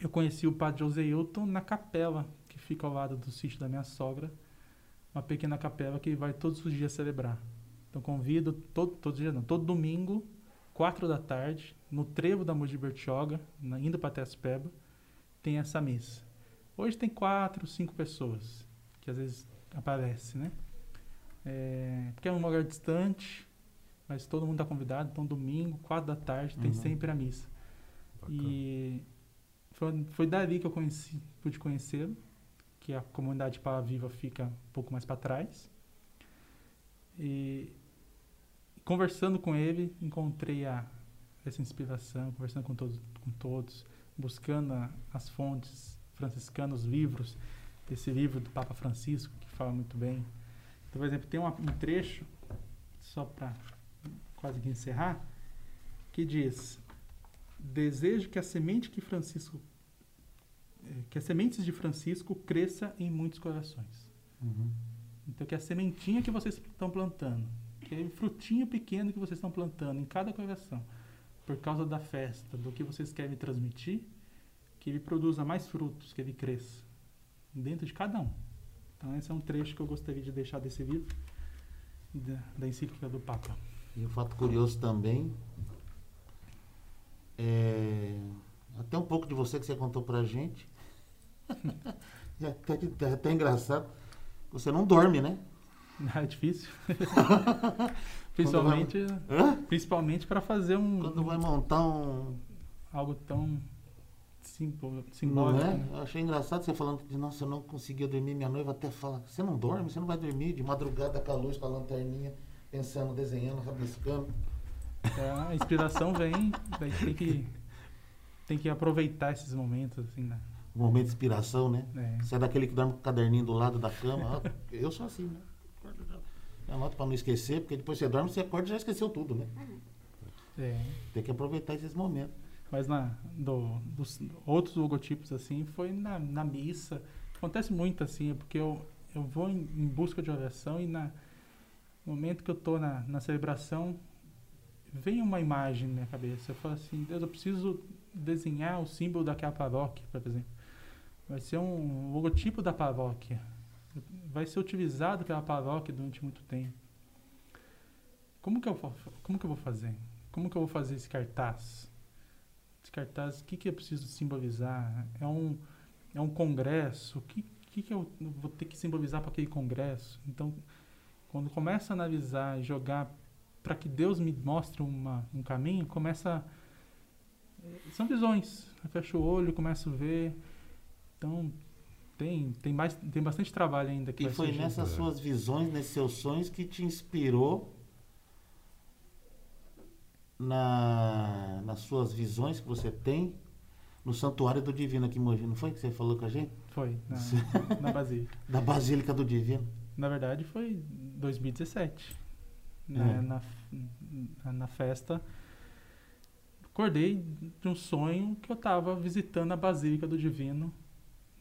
eu conheci o padre José Hilton na capela que fica ao lado do sítio da minha sogra, uma pequena capela que ele vai todos os dias celebrar. Então convido todo, todo dia, não, todo domingo, quatro da tarde, no trevo da Mogi Bertioga, na- indo para Tespeba, tem essa missa. Hoje tem quatro, cinco pessoas que às vezes aparece, né? É, porque é um lugar distante, mas todo mundo está convidado. Então domingo, quatro da tarde, tem Uhum. sempre a missa. Bacana. E foi, foi dali que eu conheci, pude conhecê-lo, que a comunidade Pala Viva fica um pouco mais para trás. E conversando com ele, encontrei a, essa inspiração, conversando com todos, com todos buscando a- as fontes franciscanas, os livros, esse livro do Papa Francisco, que fala muito bem. Então, por exemplo, tem uma- um trecho, só para quase que encerrar, que diz: Desejo que a semente que Francisco eh, que as sementes de Francisco cresça em muitos corações. Uhum. Então que a sementinha que vocês estão plantando, que é o frutinho pequeno que vocês estão plantando em cada coração, por causa da festa, do que vocês querem transmitir, que ele produza mais frutos, que ele cresça dentro de cada um. Então esse é um trecho que eu gostaria de deixar desse livro da, da encíclica do Papa. E um fato curioso também é até um pouco de você que você contou pra gente. (laughs) é até, é até engraçado. Você não dorme, né? (laughs) É difícil. (laughs) principalmente Hã? principalmente para fazer um Quando vai montar um. algo tão Não simbólico. é? né? Eu achei engraçado você falando que, nossa, eu não conseguia dormir. Minha noiva até fala: Você não dorme? Você não vai dormir? De madrugada com a luz, com a lanterninha, pensando, desenhando, rabiscando. É, a inspiração vem, daí tem que tem que aproveitar esses momentos assim, né? Um momento de inspiração, né? É. Você é daquele que dorme com o caderninho do lado da cama. ó, (laughs) Eu sou assim, né? Eu anoto pra não esquecer, porque depois você dorme, você acorda e já esqueceu tudo, né? É. Tem que aproveitar esses momentos. Mas na, do, dos outros logotipos, assim, foi na, na missa. Acontece muito, assim, é porque eu, eu vou em, em busca de oração e na, no momento que eu estou na, na celebração, vem uma imagem na minha cabeça. Eu falo assim, Deus, eu preciso desenhar o símbolo daquela paróquia, por exemplo. Vai ser um logotipo da paróquia. Vai ser utilizado pela paróquia durante muito tempo. Como que eu, vou- como que eu vou fazer? Como que eu vou fazer esse cartaz? Esse cartaz, o que, que eu preciso simbolizar? É um, é um congresso? O que, que, que eu vou ter que simbolizar para aquele congresso? Então, quando começa a analisar e jogar para que Deus me mostre uma, um caminho, começa. eh, São visões. Eu fecho o olho, começo a ver. Então, tem, tem, mais, tem bastante trabalho ainda que E foi surgir. nessas É. suas visões, nesses seus sonhos, que te inspirou na, nas suas visões que você tem no Santuário do Divino aqui em Mogi. Não foi que você falou com a gente? Foi, na, (laughs) na Basílica. Da Basílica do Divino. Na verdade, foi 2017. É. né, na, na, na festa. Acordei de um sonho que eu estava visitando a Basílica do Divino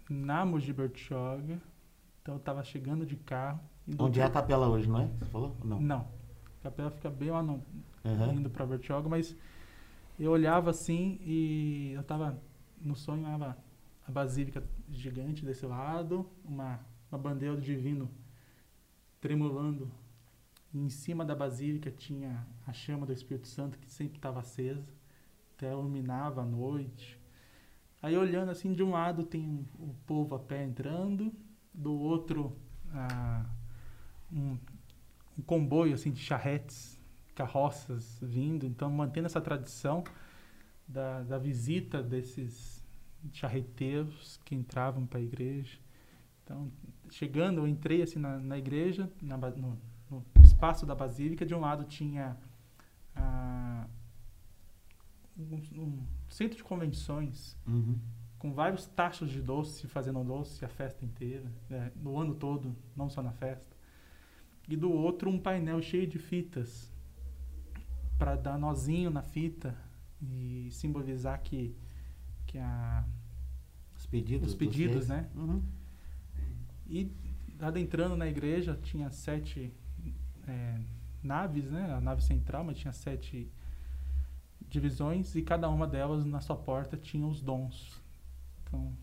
na Mogi Bertioga. Então eu estava chegando de carro. Onde é a pra- capela hoje, não é? Você falou? Não. Não. A capela fica bem lá no, Aham. indo para Bertioga, mas eu olhava assim e eu estava no sonho era a basílica gigante desse lado, uma, uma bandeira do divino tremulando. E em cima da basílica tinha a chama do Espírito Santo que sempre estava acesa, até iluminava a noite. Aí olhando assim, de um lado tem o povo a pé entrando, do outro ah, um, um comboio assim de charretes carroças vindo, então mantendo essa tradição da, da visita desses charreteiros que entravam para a igreja. Então, chegando, eu entrei assim na, na igreja, na, no, no, espaço da basílica. De um lado tinha ah, um, um, centro de convenções Uhum. com vários tachos de doce, fazendo doce a festa inteira, né, no ano todo, não só na festa. E do outro um painel cheio de fitas para dar nozinho na fita e simbolizar que que a Os pedidos. Os dos pedidos, né? Uhum. e adentrando na igreja tinha sete é, naves, né? A nave central, mas tinha sete divisões e cada uma delas na sua porta tinha os dons. Então,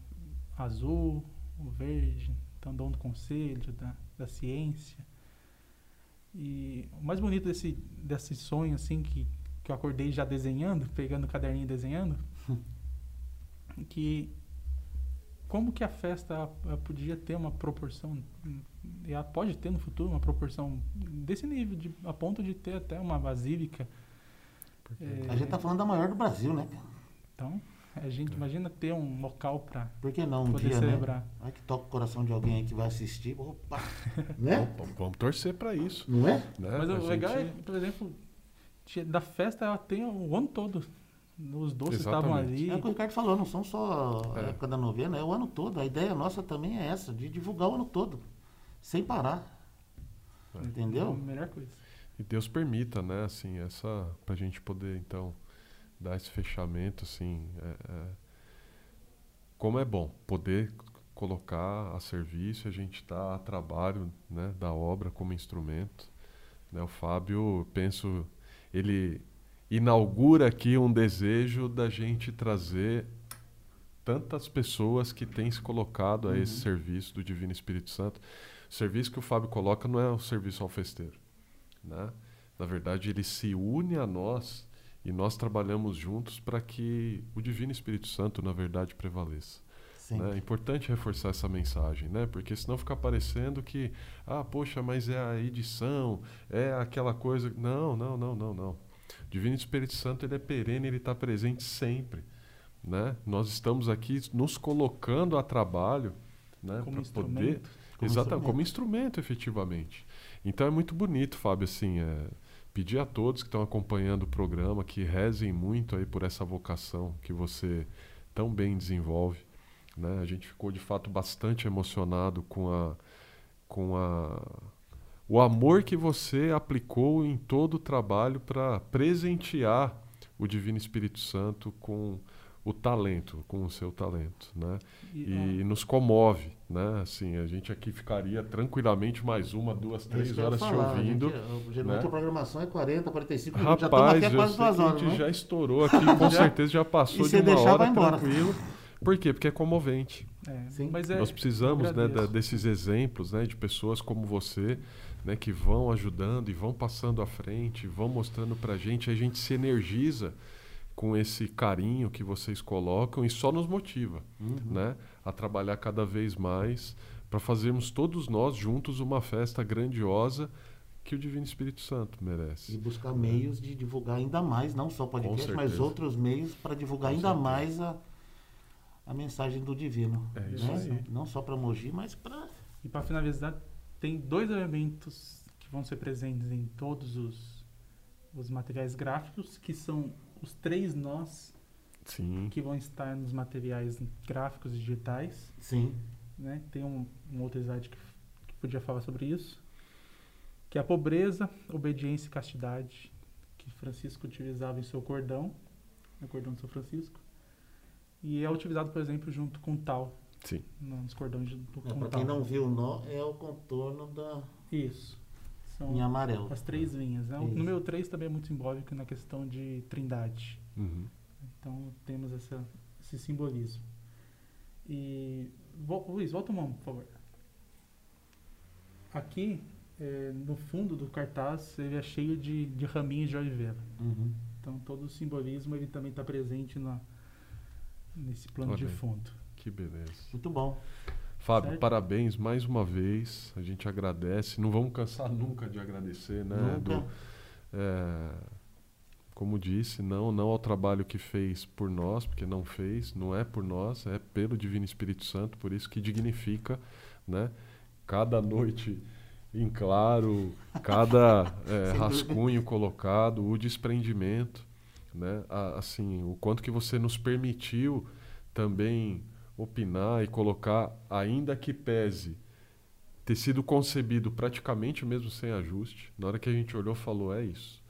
azul, o verde, então dom do conselho, da, da ciência. E o mais bonito desse, desse sonho, assim, que, que eu acordei já desenhando, pegando o caderninho e desenhando, (laughs) que como que a festa podia ter uma proporção, e ela pode ter no futuro uma proporção desse nível, de, a ponto de ter até uma É, A gente tá falando da maior do Brasil, né? Então, a gente imagina ter um local para Por que não um poder dia, né? celebrar. Ai que toca o coração de alguém aí que vai assistir. Opa! (laughs) né? Opa, vamos torcer para isso. Não é? Né? Mas A o legal é, gente- por exemplo, da festa ela tem o ano todo. Os doces estavam ali. É o que o Ricardo falou, não são só a É. época da novena, é o ano todo. A ideia nossa também é essa, de divulgar o ano todo, sem parar. É a Entendeu? melhor coisa. E Deus permita, né, assim, essa pra gente poder então dar esse fechamento, assim, é- é- como é bom poder colocar a serviço, a gente está a trabalho, né, da obra como instrumento, né? O Fábio, penso, ele inaugura aqui um desejo da gente trazer tantas pessoas que têm se colocado a esse Uhum. serviço do Divino Espírito Santo. O serviço que o Fábio coloca não é o serviço ao festeiro né? Na verdade, ele se une a nós e nós trabalhamos juntos para que o Divino Espírito Santo, na verdade, prevaleça. Né? É importante reforçar essa mensagem, né? Porque senão fica parecendo que, ah, poxa, mas é a edição, é aquela coisa. Não, não, não, não, não. O Divino Espírito Santo ele é perene, ele está presente sempre, né? Nós estamos aqui nos colocando a trabalho, né? Para poder. Como Exatamente, instrumento. como instrumento, efetivamente. Então é muito bonito, Fábio, assim, é, pedir a todos que estão acompanhando o programa que rezem muito aí por essa vocação que você tão bem desenvolve. Né? A gente ficou de fato bastante emocionado com a, com a, o amor que você aplicou em todo o trabalho para presentear o Divino Espírito Santo com o talento, com o seu talento, né? E, e nos comove, né? Assim, a gente aqui ficaria tranquilamente mais uma, duas, É três horas te falar, a ouvindo. gente- geralmente né? a programação é 40, 45 minutos. já Rapaz, aqui há eu quase sei duas que a horas, gente né? já estourou (laughs) aqui, com certeza já passou E de se uma deixar, hora vai embora. tranquilo. Por quê? Porque é comovente. é, Sim. Mas é, Nós precisamos né, da- desses exemplos né, de pessoas como você, né, que vão ajudando e vão passando à frente, vão mostrando pra gente, a gente se energiza com esse carinho que vocês colocam e só nos motiva Uhum. né, a trabalhar cada vez mais para fazermos todos nós juntos uma festa grandiosa que o Divino Espírito Santo E merece. buscar meios de divulgar ainda mais, não só podcast, mas outros meios para divulgar Com ainda certeza. mais a, a mensagem do divino. É isso né? aí. Não só para Mogi, mas para. E para finalizar, tem dois elementos que vão ser presentes em todos os, os materiais gráficos, que são os três nós Sim, que vão estar nos materiais gráficos digitais. Sim. Né? Tem um, um outro slide que, que podia falar sobre isso, que é a pobreza, obediência e castidade, que Francisco utilizava em seu cordão, no cordão de São Francisco, e é utilizado, por exemplo, junto com tal, sim. nos cordões do do para quem tal. não viu o nó, é o contorno da Isso. São em amarelo. as três linhas. Né? O número 3 também é muito simbólico na questão de trindade. Uhum. Então temos essa, esse simbolismo. E Luiz, volta uma mão, por favor. Aqui, eh, no fundo do cartaz, ele é cheio de, de raminhos de oliveira. Uhum. Então todo o simbolismo ele também está presente na, nesse plano Olha de fundo. Que beleza. Muito bom. Fábio, Certo. parabéns mais uma vez. A gente agradece. Não vamos cansar nunca de agradecer, né? Nunca. Do- é, como disse, não, não ao trabalho que fez por nós, porque não fez, não é por nós, é pelo Divino Espírito Santo, por isso que dignifica, né? Cada noite em claro, cada (laughs) é, rascunho colocado, o desprendimento, né? A, assim, o quanto que você nos permitiu também opinar e colocar, ainda que pese ter sido concebido praticamente mesmo sem ajuste. Na hora que a gente olhou, falou: é isso.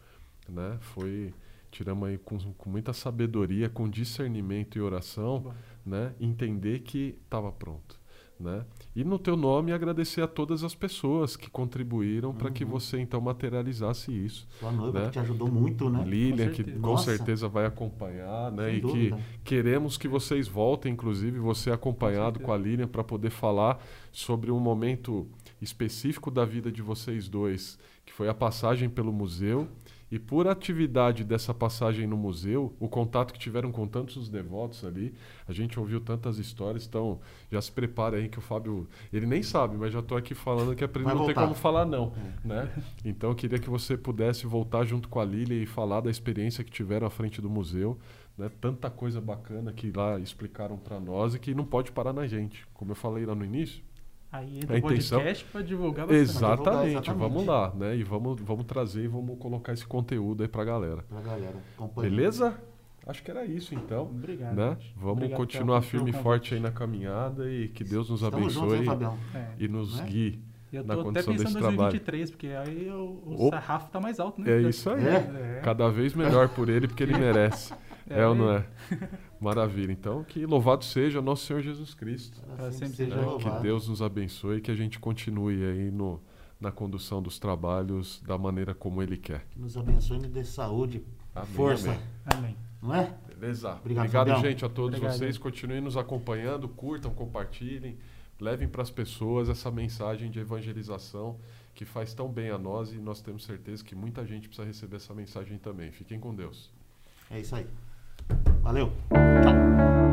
Né? Foi. Tiramos aí com, com muita sabedoria, com discernimento e oração, né? entender que estava pronto. Né? E no teu nome agradecer a todas as pessoas que contribuíram uhum. para que você então materializasse isso. Sua noiva né? que te ajudou muito, né? Lilian, com que com Nossa. certeza vai acompanhar, né? Sem e dúvida. que queremos que vocês voltem, inclusive você acompanhado com, com a Lilian para poder falar sobre um momento específico da vida de vocês dois, que foi a passagem pelo museu e por atividade dessa passagem no museu, o contato que tiveram com tantos devotos ali, a gente ouviu tantas histórias, então já se prepara aí que o Fábio, ele nem sabe, mas já estou aqui falando que é para ele não voltar. ter como falar não, é. né? Então eu queria que você pudesse voltar junto com a Lília e falar da experiência que tiveram à frente do museu, né? Tanta coisa bacana que lá explicaram para nós e que não pode parar na gente, como eu falei lá no início. Aí entra a o intenção... podcast para divulgar bastante. Exatamente, divulgar, exatamente, vamos lá, né? E vamos, vamos trazer e vamos colocar esse conteúdo aí para a galera. Pra galera. Beleza? Acho que era isso então. Obrigado. Né? Vamos Obrigado continuar firme e forte aí na caminhada e que Deus nos abençoe juntos, hein, e nos é? guie. Eu tô na até pensando em 2023, porque aí o, o sarrafo tá mais alto, né? É isso aí. É. Cada vez melhor por ele, porque ele (laughs) merece. É, é ou não é? (laughs) Maravilha. Então, que louvado seja nosso Senhor Jesus Cristo. sempre é, que Deus nos abençoe e que a gente continue aí no, na condução dos trabalhos da maneira como Ele quer. Que nos abençoe e nos dê saúde, amém, força. Amém. amém. Não é? Beleza. Obrigado, Obrigado gente, a todos Obrigado. vocês. Continuem nos acompanhando, curtam, compartilhem, levem para as pessoas essa mensagem de evangelização que faz tão bem a nós e nós temos certeza que muita gente precisa receber essa mensagem também. Fiquem com Deus. É isso aí. Valeu. Tchau.